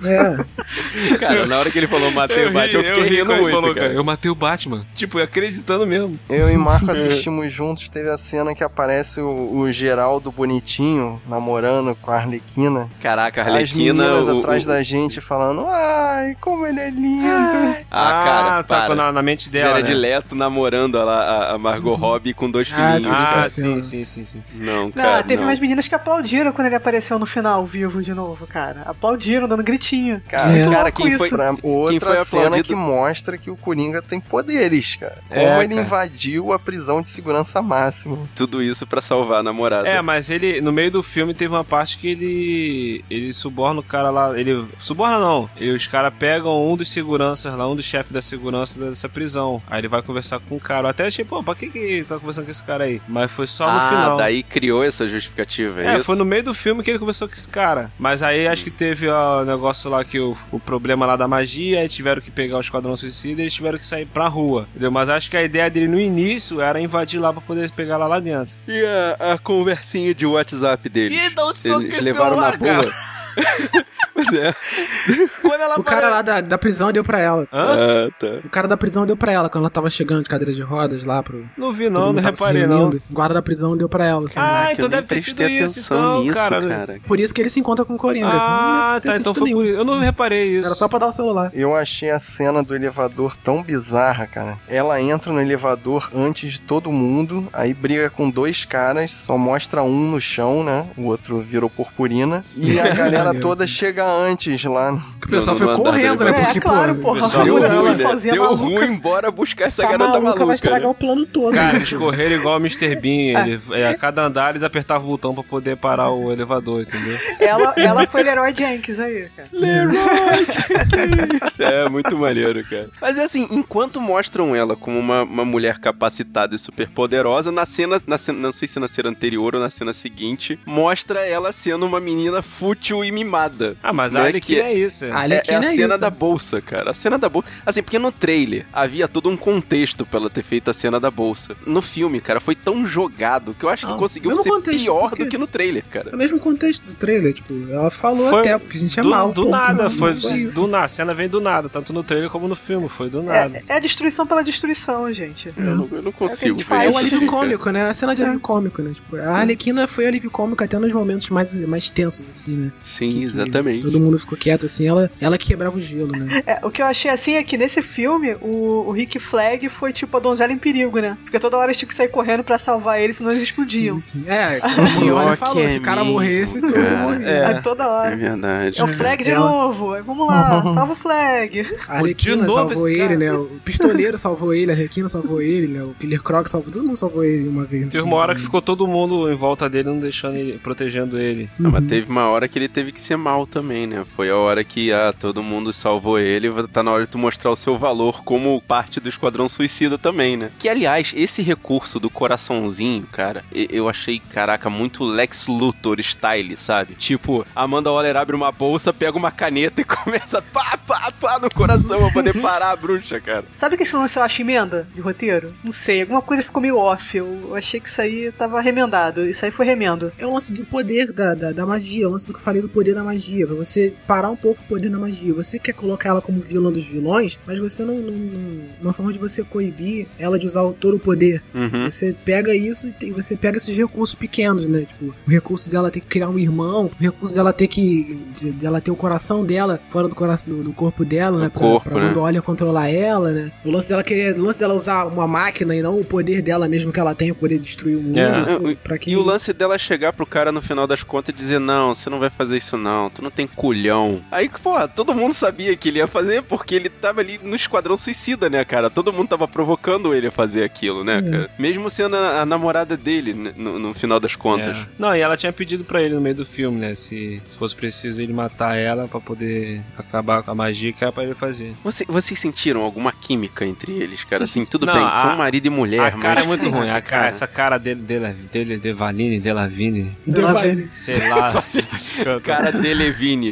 É. Cara, na hora que ele falou matei o ri, Batman, eu fiquei ri rindo muito, falou, cara. Eu matei o Batman. Tipo, acreditando mesmo. Eu e Marco assistimos juntos, teve a cena que aparece o, o Geraldo bonitinho, namorando com a Arlequina. Caraca, a As Arlequina... meninas o- atrás o- da gente falando, ai, como ele é lindo. Ah, cara, tá para. na, na mente dela. Jared né? Leto namorando a, a- a Margot Robbie com dois Ah, filhinhos. Ah, sim, sim, sim, sim. Não, Não, cara, teve não. umas meninas que aplaudiram quando ele apareceu no final, vivo de novo, cara. Aplaudiram, dando gritinho. Cara, É. Cara, quem foi. Pra outra foi cena aplaudido- que mostra que o Coringa tem poderes, cara. Como É, ele cara. invadiu a prisão de segurança máxima. tudo isso pra salvar a namorada. É, mas ele, no meio do filme, teve uma parte que ele. Ele suborna o cara lá. Ele. Suborna não. E os caras pegam um dos seguranças lá, um dos chefes da segurança dessa prisão. Aí ele vai conversar com o cara. Eu até achei, pô, pra que que tá conversando com esse cara aí? Mas foi só no ah, final. daí criou essa justificativa, é, É, isso? foi no meio do filme que ele conversou com esse cara. Mas aí acho que teve ó, o negócio lá que o, o problema lá da magia, aí tiveram que pegar o Esquadrão Suicida e eles tiveram que sair pra rua. Entendeu? Mas acho que a ideia dele no início era invadir lá pra poder pegar lá lá dentro. E a, a conversinha de WhatsApp dele? E da onde Eles são que esse levaram na celular, cara? boa. Pois é. <laughs> Quando ela O cara lá da, da prisão deu pra ela. Hã? Ah, tá. O cara da prisão deu pra ela quando ela tava chegando de cadeira de rodas lá pro. Não vi não, não reparei não. O guarda da prisão deu pra ela. assim, Ah, né? então deve ter sido isso, então, nisso, cara. cara. Por isso que ele se encontra com o Coringa. assim, Ah, ter tá, então foi nenhum. por isso. Eu não reparei isso. Era só pra dar o celular. Eu achei a cena do elevador tão bizarra, cara. Ela entra no elevador antes de todo mundo, aí briga com dois caras, só mostra um no chão, né? O outro virou purpurina. E a <laughs> galera toda chega antes lá. O pessoal No- no foi correndo, do né? Porque, É, claro, pô, porra. pessoal Deu Deu viu ruim, né? sozinha, Deu maluca. ruim, bora buscar essa Essa garota maluca maluca. vai estragar né? o plano todo. Cara, eles correram igual o Mr. Bean. <laughs> Ele, é, a cada andar eles apertavam o botão pra poder parar o elevador, entendeu? Ela, ela foi Leroy Jenkins aí, cara. Isso <laughs> é muito maneiro, cara. Mas é assim, enquanto mostram ela como uma, uma mulher capacitada e super poderosa, na cena, na cena, não sei se na cena anterior ou na cena seguinte, mostra ela sendo uma menina fútil e mimada. Ah, mas a Arlequina que é isso. A É. É, é a é cena isso. da bolsa, cara. A cena da bolsa. Assim, porque no trailer havia todo um contexto pra ela ter feito a cena da bolsa. No filme, cara, foi tão jogado que eu acho que Não, conseguiu ser contexto, pior porque- do que no trailer, cara. É o mesmo contexto do trailer, tipo, ela falou Foi até, porque a gente é do, mal. do ponto. nada, Não foi, isso. do nada. A cena veio do nada, tanto no trailer como no filme, foi do nada. É, é destruição pela destruição, gente. Eu não, eu não consigo gente ver. É isso, um alívio <laughs> cômico, né? A cena de alívio cômico, né? Tipo, a Arlequina foi alívio cômico até nos momentos mais, mais tensos, assim, né? Sim, Que- que exatamente. Todo mundo ficou quieto, assim, ela, ela que quebrava o gelo, né? É, o que eu achei assim é que nesse filme, o, o Rick Flag foi tipo a donzela em perigo, né? Porque toda hora eles tinham que sair correndo pra salvar ele, senão eles explodiam. Sim, sim. É, como o Olha falou, se o cara amigo, morresse, todo mundo morria. É. Aí toda hora. É verdade. É o Flag de Ela- novo. Aí, vamos lá, salva o Flag. <laughs> A Arlequina novo salvou esse ele, cara. né? O pistoleiro salvou ele, a Arlequina salvou ele, né? O Killer Croc salvou, todo mundo salvou ele uma vez. Teve uma hora que ficou todo mundo em volta dele, não deixando ele, protegendo ele. Ah, mas teve uma hora que ele teve que ser mal também, né? Foi a hora que ah, todo mundo salvou ele. Tá na hora de tu mostrar o seu valor como parte do Esquadrão Suicida também, né? Que, aliás, esse recurso do coraçãozinho, cara, eu achei, caraca, muito Lex Luthor style, sabe? Tipo, a Amanda Waller abre uma bolsa, pega uma caneta e <laughs> começa pá, pá, pá no coração pra poder parar a bruxa, cara. Sabe que esse lance eu acho emenda de roteiro? Não sei, alguma coisa ficou meio off. Eu achei que isso aí tava remendado. Isso aí foi remendo. É o lance do poder da, da, da magia, é o lance do que eu falei do poder da magia, pra você parar um pouco o poder da magia. Você quer colocar ela como vilã dos vilões, mas você não. não, uma forma de você coibir ela de usar o, todo o poder. Uhum. Você pega isso e você pega esses recursos pequenos, né? Tipo, o recurso dela ter que criar um irmão, o recurso dela ter que. de- dela ter o coração dela fora do, coração, do, do corpo dela, né? Pra, corpo, pra né? olha controlar ela, né? O lance dela querer. O lance dela usar uma máquina e não o poder dela mesmo que ela tem, o poder de destruir o mundo. É. Pra que E o isso? lance dela chegar pro cara no final das contas e dizer: Não, você não vai fazer isso, não. Tu não tem culhão. Aí, pô, todo mundo sabia que ele ia fazer porque ele tava ali no Esquadrão Suicida, né, cara? Todo mundo tava provocando ele a fazer aquilo, né, É. cara? Mesmo sendo a, a namorada dele, né, no, no final das contas. É. Não, e ela tinha pedido pra ele no meio do filme, né? Se fosse preciso ele matar ela pra poder acabar com a magia que era pra ele fazer. Você- vocês sentiram alguma química entre eles, cara? Assim, tudo Não, bem, a- são marido e mulher, a cara mas. é muito <laughs> ruim. A cara, cara, essa cara dele, dele, dele Devaline, Delavine, Devine. sei lá. <laughs> cara de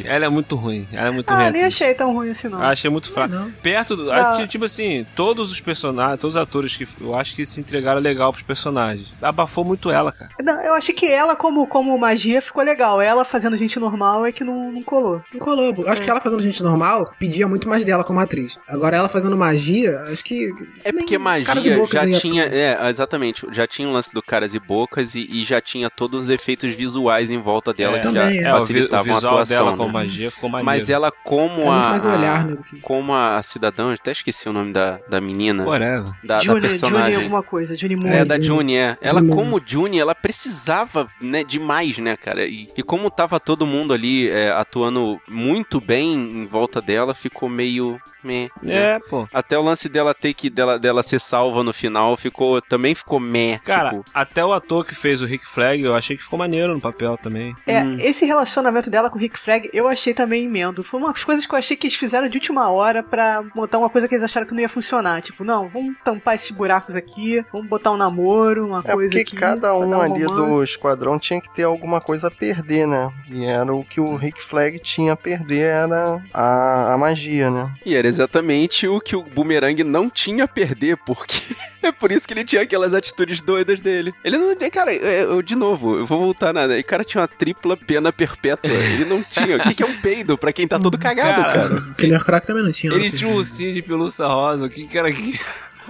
Ela é muito ruim. Ela é muito Ah, ruim. nem atriz. achei tão ruim assim, não. Eu achei muito fraco. Não. Perto do. Não. ah, Tipo assim, todos os personagens, todos os atores que eu acho que se entregaram legal pros personagens. Abafou muito ela, cara. Não, eu achei que ela, como, como magia, ficou legal. Ela fazendo gente normal é que não, não colou. Não colou. Eu Acho que ela fazendo gente normal pedia muito mais dela como atriz. Agora ela fazendo magia, acho que. É porque magia já tinha. É, exatamente. Já tinha o lance do caras e bocas e, e já tinha todos os efeitos visuais em volta dela É. que Também, já é. o facilitavam a atuação. dela com né? magia ficou maneiro. Mas ela, como É muito a. olhar, né, do que- Como a cidadã, eu até esqueci o nome da, da menina. Whatever. Da, da Juni, Juni personagem. alguma coisa, Juni Moon. É, da Juni. Juni, é. Ela, Juni. como Juni, ela precisava, né, demais, né, cara? E, e como tava todo mundo ali é, atuando muito bem em volta dela, ficou meio. Meh, né? É, pô. Até o lance dela ter que. dela, dela ser salva no final ficou. Também ficou meh. Cara, tipo, até o ator que fez o Rick Flag, eu achei que ficou maneiro no papel também. É, esse relacionamento dela com o Rick Flag, eu achei também emendo. Foi umas coisas que eu achei que eles fizeram de última hora pra montar uma coisa que eles acharam que não ia funcionar. Tipo, não, vamos tampar esses buracos aqui, vamos botar um namoro, uma É coisa porque aqui. cada um dar ali do esquadrão tinha que ter alguma coisa a perder, né? E era o que o Rick Flag tinha a perder, era a, a magia, né? E era exatamente o que o Boomerang não tinha a perder, porque <laughs> é por isso que ele tinha aquelas atitudes doidas dele. Ele não. Cara, é, eu, de novo, eu vou voltar nada. O cara tinha uma tripla pena perpétua. Ele não tinha. O que, que é um peido pra quem tá todo cagado, Cara. cara? O Killer Croc também não tinha. Ele né? tinha um ursinho de pelúcia rosa, o que que era aqui?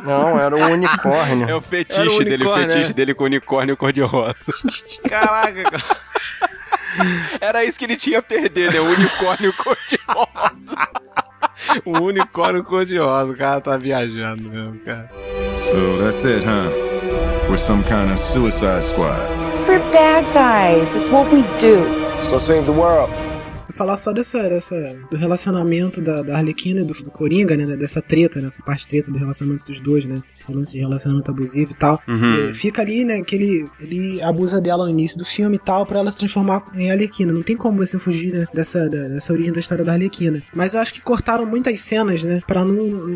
Não, era o unicórnio. É o fetiche o dele, o unicórnio, fetiche é. dele com o unicórnio cor-de-rosa. Caraca, cara. Era isso que ele tinha a perder, né? O unicórnio cor-de-rosa. O unicórnio cor-de-rosa, o cara tá viajando mesmo, cara. So that's it, huh? We're some kind of suicide squad. We're bad guys. It's what we do. Let's go save the world. Falar só dessa, dessa do relacionamento da, da Arlequina e do, do Coringa, né? Dessa treta, né? Essa parte treta do relacionamento dos dois, né? Esse lance de relacionamento abusivo e tal. Uhum. E fica ali, né? Que ele, ele abusa dela no início do filme e tal, pra ela se transformar em Arlequina. Não tem como você fugir né, dessa, da- dessa origem da história da Arlequina. Mas eu acho que cortaram muitas cenas, né? Pra não. não-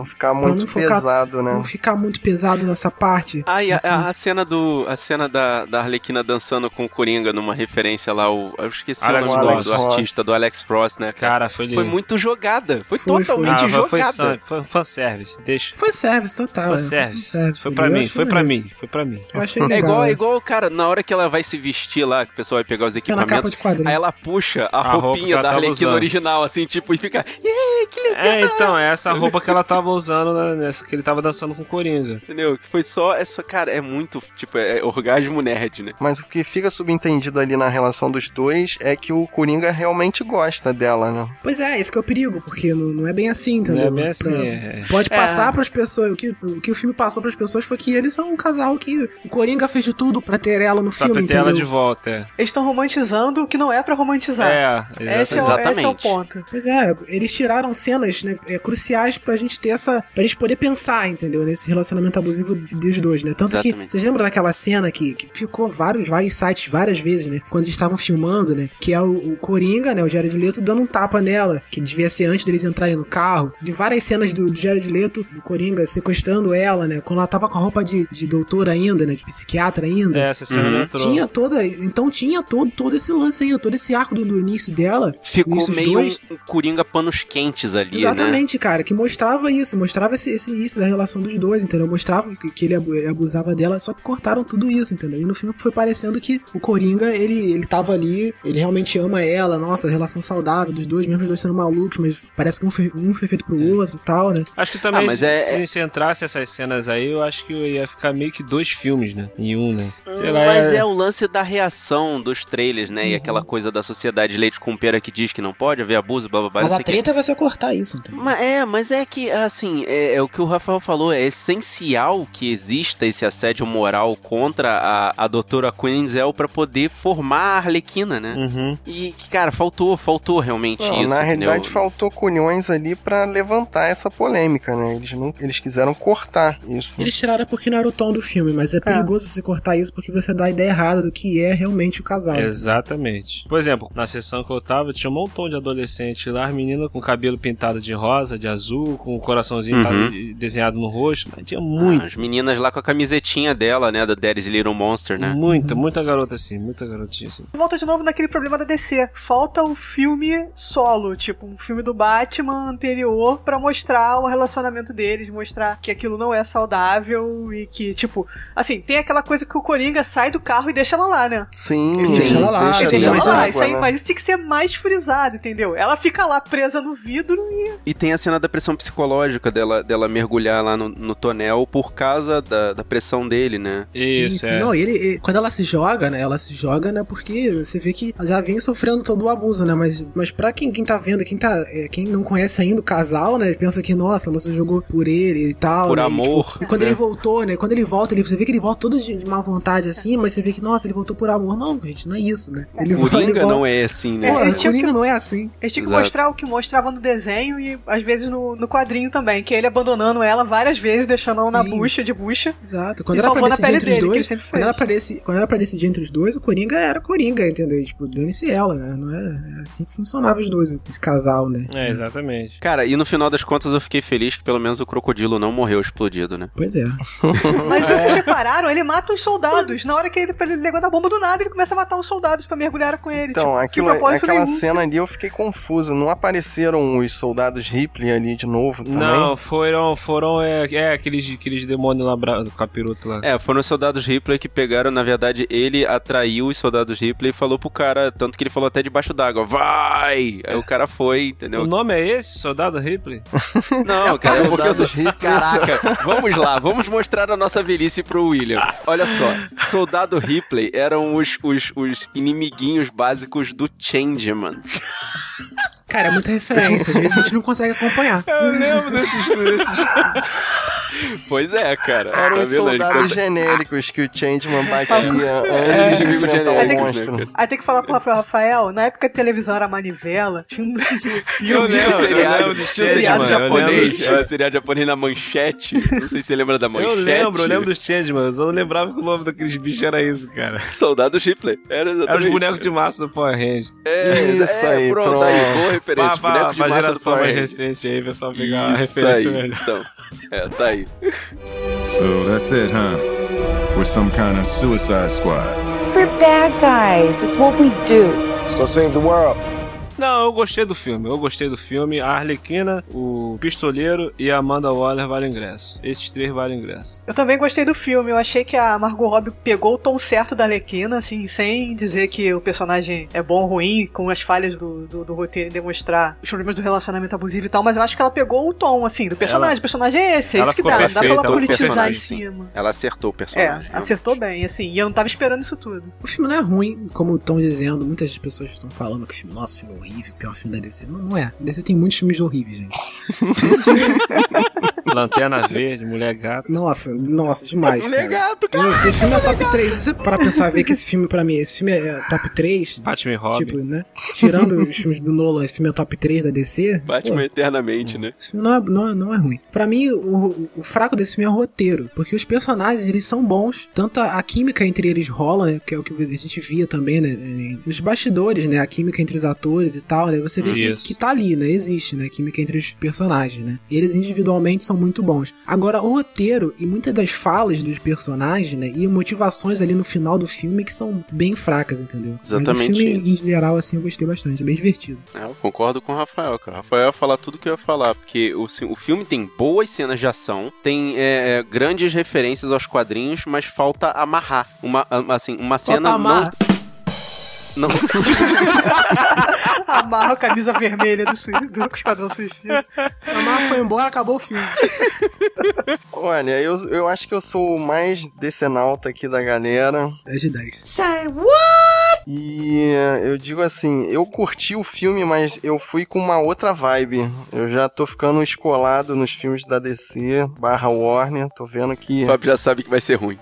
Não ficar muito não focar- pesado, né? Não ficar muito pesado nessa parte. Ah, e a, Assim, a- a cena do. A cena da, da Arlequina dançando com o Coringa numa referência lá, o. Eu esqueci Alex o nome do, do artista, do Alex Frost, né? Cara? Cara, foi Foi muito jogada. Foi, Foi, totalmente Ah, jogada. foi, foi fanservice, deixa. Foi service total. Foi é, service. Foi pra mim, foi pra mim, foi pra mim. Eu achei É igual, é. é igual, cara, na hora que ela vai se vestir lá, que o pessoal vai pegar os é equipamentos, aí ela puxa a, A roupinha da Arlequina original, assim, tipo, e fica, yeah, que legal, É, então, é essa roupa que ela tava usando né, nessa que ele tava dançando com o Coringa. entendeu? Que foi só essa, cara, é muito, tipo, é orgasmo nerd, né? Mas o que fica subentendido ali na relação dos dois é que o Coringa realmente gosta dela, né? Pois é, esse que é o perigo, porque não, não é bem assim, entendeu? Não é bem Pra- assim, é. Pode É. passar pras pessoas. O que, o que o filme passou pras pessoas foi que eles são um casal que o Coringa fez de tudo pra ter ela no Pra filme, ter ela entendeu? de volta, é. Eles estão romantizando o que não é pra romantizar. É, esse, é o, esse é o exatamente. ponto. Pois é, eles tiraram cenas né, é, cruciais pra gente ter essa. pra gente poder pensar, entendeu? Nesse relacionamento abusivo dos dois, né? Tanto que. Exatamente. Vocês lembram daquela cena que, que ficou vários, vários sites várias vezes, né? Quando eles estavam filmando, né? Que é o, o Coringa, né? O Jared Leto dando um tapa nela, que devia ser antes deles entrarem no carro. De várias cenas do, do Jared Leto, do Coringa, sequestrando ela, né? Quando ela tava com a roupa de, de doutora ainda, né? De psiquiatra ainda. É, essa cena não entrou. Tinha toda. Então tinha todo, todo esse lance aí, todo esse arco do, do início dela. Ficou meio dois. um, Coringa panos quentes ali, né? Exatamente, cara, que mostrava isso, mostrava esse, esse início da relação dos dois, entendeu? Mostrava que, que ele, ele abusava dela, só que cortaram tudo isso, entendeu? E no filme foi parecendo que o Coringa, ele, ele tava ali, ele realmente ama ela, nossa, a relação saudável dos dois, mesmo os dois sendo malucos, mas parece que um foi, um foi feito pro outro e tal, né? Acho que também, Ah, mas se, é- se, se entrasse essas cenas aí, eu acho que ia ficar meio que dois filmes, né? Em um, né? Sei lá, Mas é- é o lance da reação dos trailers, né? E Uhum. aquela coisa da sociedade leite com pera que diz que não pode haver abuso, blá blá blá. Mas a treta vai ser cortar isso, entendeu? Mas é, mas é que, assim, é, é o que o Rafael falou, é essencial que exista esse assédio moral contra a, a doutora Quinzel pra poder formar a Arlequina, né? Uhum. E, que, cara, faltou, faltou realmente Não, isso. na entendeu? realidade faltou cunhões ali pra levantar essa polêmica, né? Eles não, eles quiseram cortar isso. Eles tiraram porque não era o tom do filme, mas é perigoso você cortar isso porque você dá a ideia errada do que é realmente o casal. Exatamente. Por exemplo, na sessão que eu tava, tinha um montão de adolescente lá, as meninas com cabelo pintado de rosa, de azul, com o coraçãozinho Uhum. desenhado no rosto, mas tinha muito. Ah, as meninas lá com a camisetinha dela, né? Da Daddy's Little Monster, né? Muita, muita garota assim, muita garotinha assim. Volta de novo naquele problema da DC. Falta um filme solo, tipo um filme do Batman anterior pra mostrar o relacionamento deles, mostrar que aquilo não é saudável e que, tipo, assim, tem aquela coisa que o Coringa sai do carro e deixa ela lá, né? Sim, Deixa ela lá, deixa Ele deixa ela mas- lá, isso aí, né? mas isso tem que ser mais frisado, entendeu? Ela fica lá presa no vidro e. E tem a cena da pressão psicológica dela, dela mergulhar lá no, no tonel por causa da, da pressão dele, né? Isso, sim, sim. é. Não, e ele, e- quando ela se joga, né? Ela se joga, né? Porque você vê que ela já vem sofrendo todo o abuso, né? Mas, mas pra quem, quem tá vendo, quem, tá, é, quem não conhece ainda o casal, né? Pensa que, nossa, ela se jogou por ele e tal. Por né, e, amor, tipo, e quando né? ele voltou, né? Quando ele volta, ele, você vê que ele volta todo de, de má vontade assim, mas você vê que, nossa, ele voltou por amor. Não, gente, não é isso, né? Ele Coringa volta- não é assim, né? Pô, Eles Coringa que- não é assim. Eles tinham que mostrar o que mostrava no desenho e às vezes no, no quadrinho também, que é ele abandonando ela várias vezes, deixando ela na bucha de bucha. Exato. Quando E era pra salvando a decidir pele entre os dele, que ele dois, sempre quando pra deci- quando pra decidir entre os dois, o Coringa era Coringa, entendeu? Tipo, dane-se ela, né? Não é, é assim que funcionava os dois, esse casal, né? É, exatamente. Cara, e no final das contas eu fiquei feliz que pelo menos o crocodilo não morreu explodido, né? Pois é. <laughs> Mas vocês repararam, ele mata os soldados. Na hora que ele, ele negou da bomba do nada, ele começa a matar os soldados que mergulharam com ele. Então, tipo, aquilo, aquela nenhum. cena ali eu fiquei confuso. Não apareceram os soldados Ripley ali de novo também? Não, foram, foram, é, é aqueles, aqueles demônios lá, do capiroto lá. É, foram os soldados Ripley que pegaram, na verdade, ele atraiu os soldados Ripley e falou pro cara, tanto que ele falou até debaixo d'água, vai! Aí o cara foi, entendeu? O nome é esse, Soldado Ripley? <laughs> Não, cara, é porque eu sou... Caraca, vamos lá, vamos mostrar a nossa velhice pro William. Olha só, Soldado Ripley eram os, os, os inimiguinhos básicos do Changeman. Cara, é muita referência. Às vezes a gente não consegue acompanhar. Eu lembro desses, desses... <laughs> Pois é, cara. Eram Tá os vendo? Ele soldados genéricos que o Changeman <laughs> batia É, antes de inimigo enfrentar o monstro. Aí tem que falar pro Rafael, Rafael, na época a televisão era manivela, tinha um Eu <laughs> filme. eu seriado, seriado Changeman, eu lembro. japonês. É, seriado japonês na manchete. Não sei se você lembra da manchete. Eu lembro, eu lembro dos Changeman, eu só não lembrava que o nome daqueles bichos era isso, cara. Soldado Ripley. Era Era os bonecos de massa do Power Ranger. É, Isso é, aí, pronto, pronto. aí, boa referência. Boneco de pra geração mais recente aí, pessoal pegar a Isso referência aí, velho. então. <laughs> É, tá aí. So that's it, huh? We're some kind of suicide squad. We're bad guys. It's what we do. Let's go save the world. Não, eu gostei do filme. Eu gostei do filme. A Arlequina, o Pistoleiro e a Amanda Waller valem ingresso. Esses três valem ingresso. Eu também gostei do filme. Eu achei que a Margot Robbie pegou o tom certo da Arlequina, assim, sem dizer que o personagem é bom ou ruim, com as falhas do, do, do roteiro e demonstrar os problemas do relacionamento abusivo e tal, mas eu acho que ela pegou o tom, assim, do personagem. Ela- o personagem é esse, é isso que dá. Dá perfeita, pra ela politizar em sim. cima. Ela acertou o É, personagem. acertou bem, assim, e eu não tava esperando isso tudo. O filme não é ruim, como estão dizendo. Muitas pessoas estão falando que o filme, nossa, o filme é horrível, o pior filme da DC. Não, não é. A DC tem muitos filmes horríveis, gente. <laughs> Lanterna Verde, Mulher Gata. nossa, nossa, demais. Mulher cara. Gato, Sim, esse filme é top 3. Se você parar pra pensar ver que esse filme, pra mim, esse filme é top 3. Batman e Robin. Tipo, né? Tirando os filmes do Nolan, esse filme é top 3 da DC. Batman pô, eternamente, né? Esse filme não é, não é, não é ruim. Pra mim, o, o fraco desse filme é o roteiro. Porque os personagens, eles são bons. Tanto a, a química entre eles rola, né? Que é o que a gente via também, né? Nos bastidores, né? A química entre os atores e tal, né? Você vê que, que tá ali, né? Existe, né? A química entre os personagens, né? E eles individualmente são muito bons. Agora, o roteiro e muitas das falas dos personagens, né? E motivações ali no final do filme que são bem fracas, entendeu? Exatamente Mas o filme, isso. em geral, assim, eu gostei bastante. É bem divertido. É, eu concordo com o Rafael, cara. O Rafael ia falar tudo que eu ia falar, porque o, o filme tem boas cenas de ação, tem é, é, grandes referências aos quadrinhos, mas falta amarrar. Uma, assim, uma cena amarrar. <laughs> não. Não, <laughs> Amarra a camisa vermelha do, sui- do Esquadrão Suicida. A Marvel foi embora, acabou o filme. Olha, eu, eu acho que eu sou o mais decenalta aqui da galera. 10 de 10. E eh, eu digo assim, eu curti o filme, mas eu fui com uma outra vibe. Eu já tô ficando escolado nos filmes da DC, barra Warner, tô vendo que... o Fábio já sabe que vai ser ruim.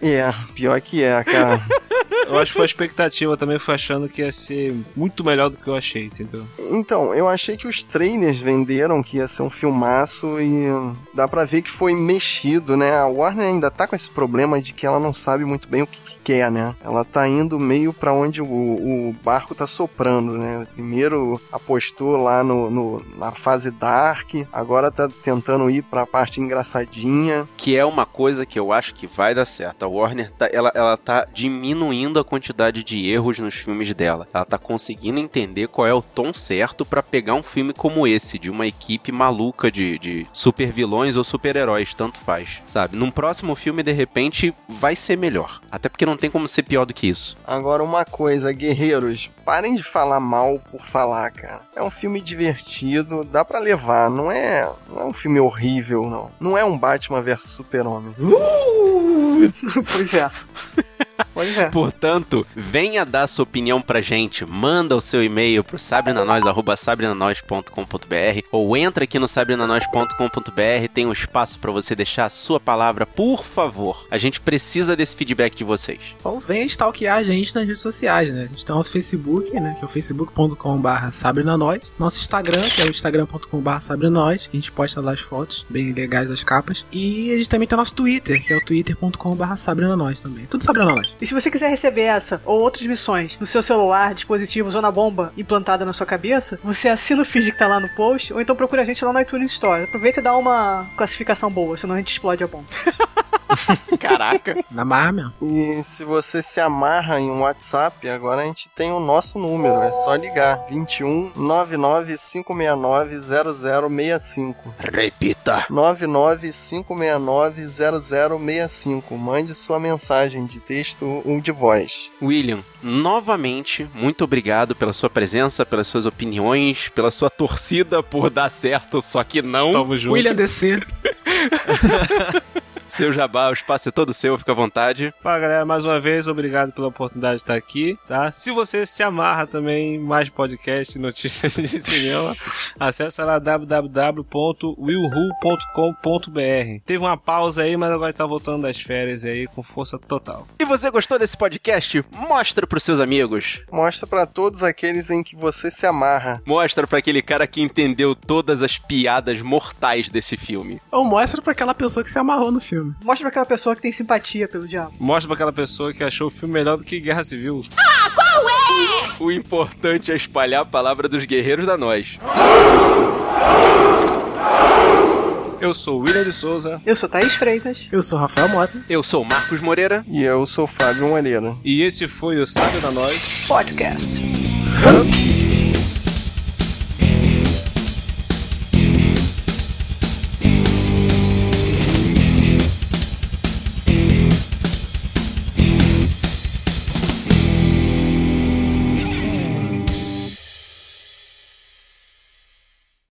É, pior que é, cara. <laughs> Eu acho que foi a expectativa também, foi achando que ia ser muito melhor do que eu achei, entendeu? Então, eu achei que os trailers venderam que ia ser um filmaço e dá pra ver que foi mexido, né? A Warner ainda tá com esse problema de que ela não sabe muito bem o que, que quer, né? Ela tá indo meio pra onde o, o barco tá soprando, né? Primeiro apostou lá no, no- na fase dark, agora tá tentando ir pra parte engraçadinha. Que é uma coisa que eu acho que vai dar certo. A Warner tá, ela, ela tá diminuindo a quantidade de erros nos filmes dela. Ela tá conseguindo entender qual é o tom certo pra pegar um filme como esse, de uma equipe maluca de, de super vilões ou super-heróis, tanto faz. Sabe? Num próximo filme, de repente, vai ser melhor. Até porque não tem como ser pior do que isso. Agora, uma coisa, guerreiros, parem de falar mal por falar, cara. É um filme divertido, dá pra levar, não é, não é um filme horrível, não. Não é um Batman vs Super-Homem. <laughs> Pois é. <laughs> Pois é. Portanto, venha dar sua opinião pra gente. Manda o seu e-mail pro sabrenanois.sabrenanois.com.br ou entra aqui no sabrenanois.com.br. Tem um espaço pra você deixar a sua palavra, por favor. A gente precisa desse feedback de vocês. Ou venha stalkear a gente nas redes sociais, né? A gente tem nosso Facebook, né? Que é o facebook.com.br sabrenanois. Nosso Instagram, que é o instagram.com.br sabrenanois. A gente posta lá as fotos bem legais das capas. E a gente também tem nosso Twitter, que é o twitter.com.br sabrenanois também. Tudo E se você quiser receber essa ou outras missões no seu celular, dispositivos ou na bomba implantada na sua cabeça, você assina o feed que tá lá no post, ou então procura a gente lá no iTunes Store. Aproveita e dá uma classificação boa, senão a gente explode a bomba. <laughs> <laughs> Caraca. Na marra mesmo. E se você se amarra em um WhatsApp, agora a gente tem o nosso número, é só ligar: 21 99 569 0065. Repita. 995690065. Mande sua mensagem de texto ou de voz. William, novamente, muito obrigado pela sua presença, pelas suas opiniões, pela sua torcida por dar certo, só que não. Tamo junto. William DC. <laughs> Seu jabá, o espaço é todo seu, fica à vontade. Fala galera, mais uma vez, obrigado pela oportunidade de estar aqui, tá? Se você se amarra também em mais podcast e notícias de <laughs> cinema, acessa lá www.willhu.com.br. Teve uma pausa aí, mas agora tá voltando das férias aí com força total. E você gostou desse podcast? Mostra pros seus amigos. Mostra pra todos aqueles em que você se amarra. Mostra pra aquele cara que entendeu todas as piadas mortais desse filme. Ou mostra pra aquela pessoa que se amarrou no filme. Mostra pra aquela pessoa que tem simpatia pelo diabo. Mostra pra aquela pessoa que achou o filme melhor do que Guerra Civil. O importante é espalhar a palavra dos guerreiros da nós. Eu sou o William de Souza Eu sou Thaís Freitas. Eu sou o Rafael Mota. Eu sou Marcos Moreira. E eu sou Fábio Moreira. e esse foi o Sábio da Nós. Podcast. Hã?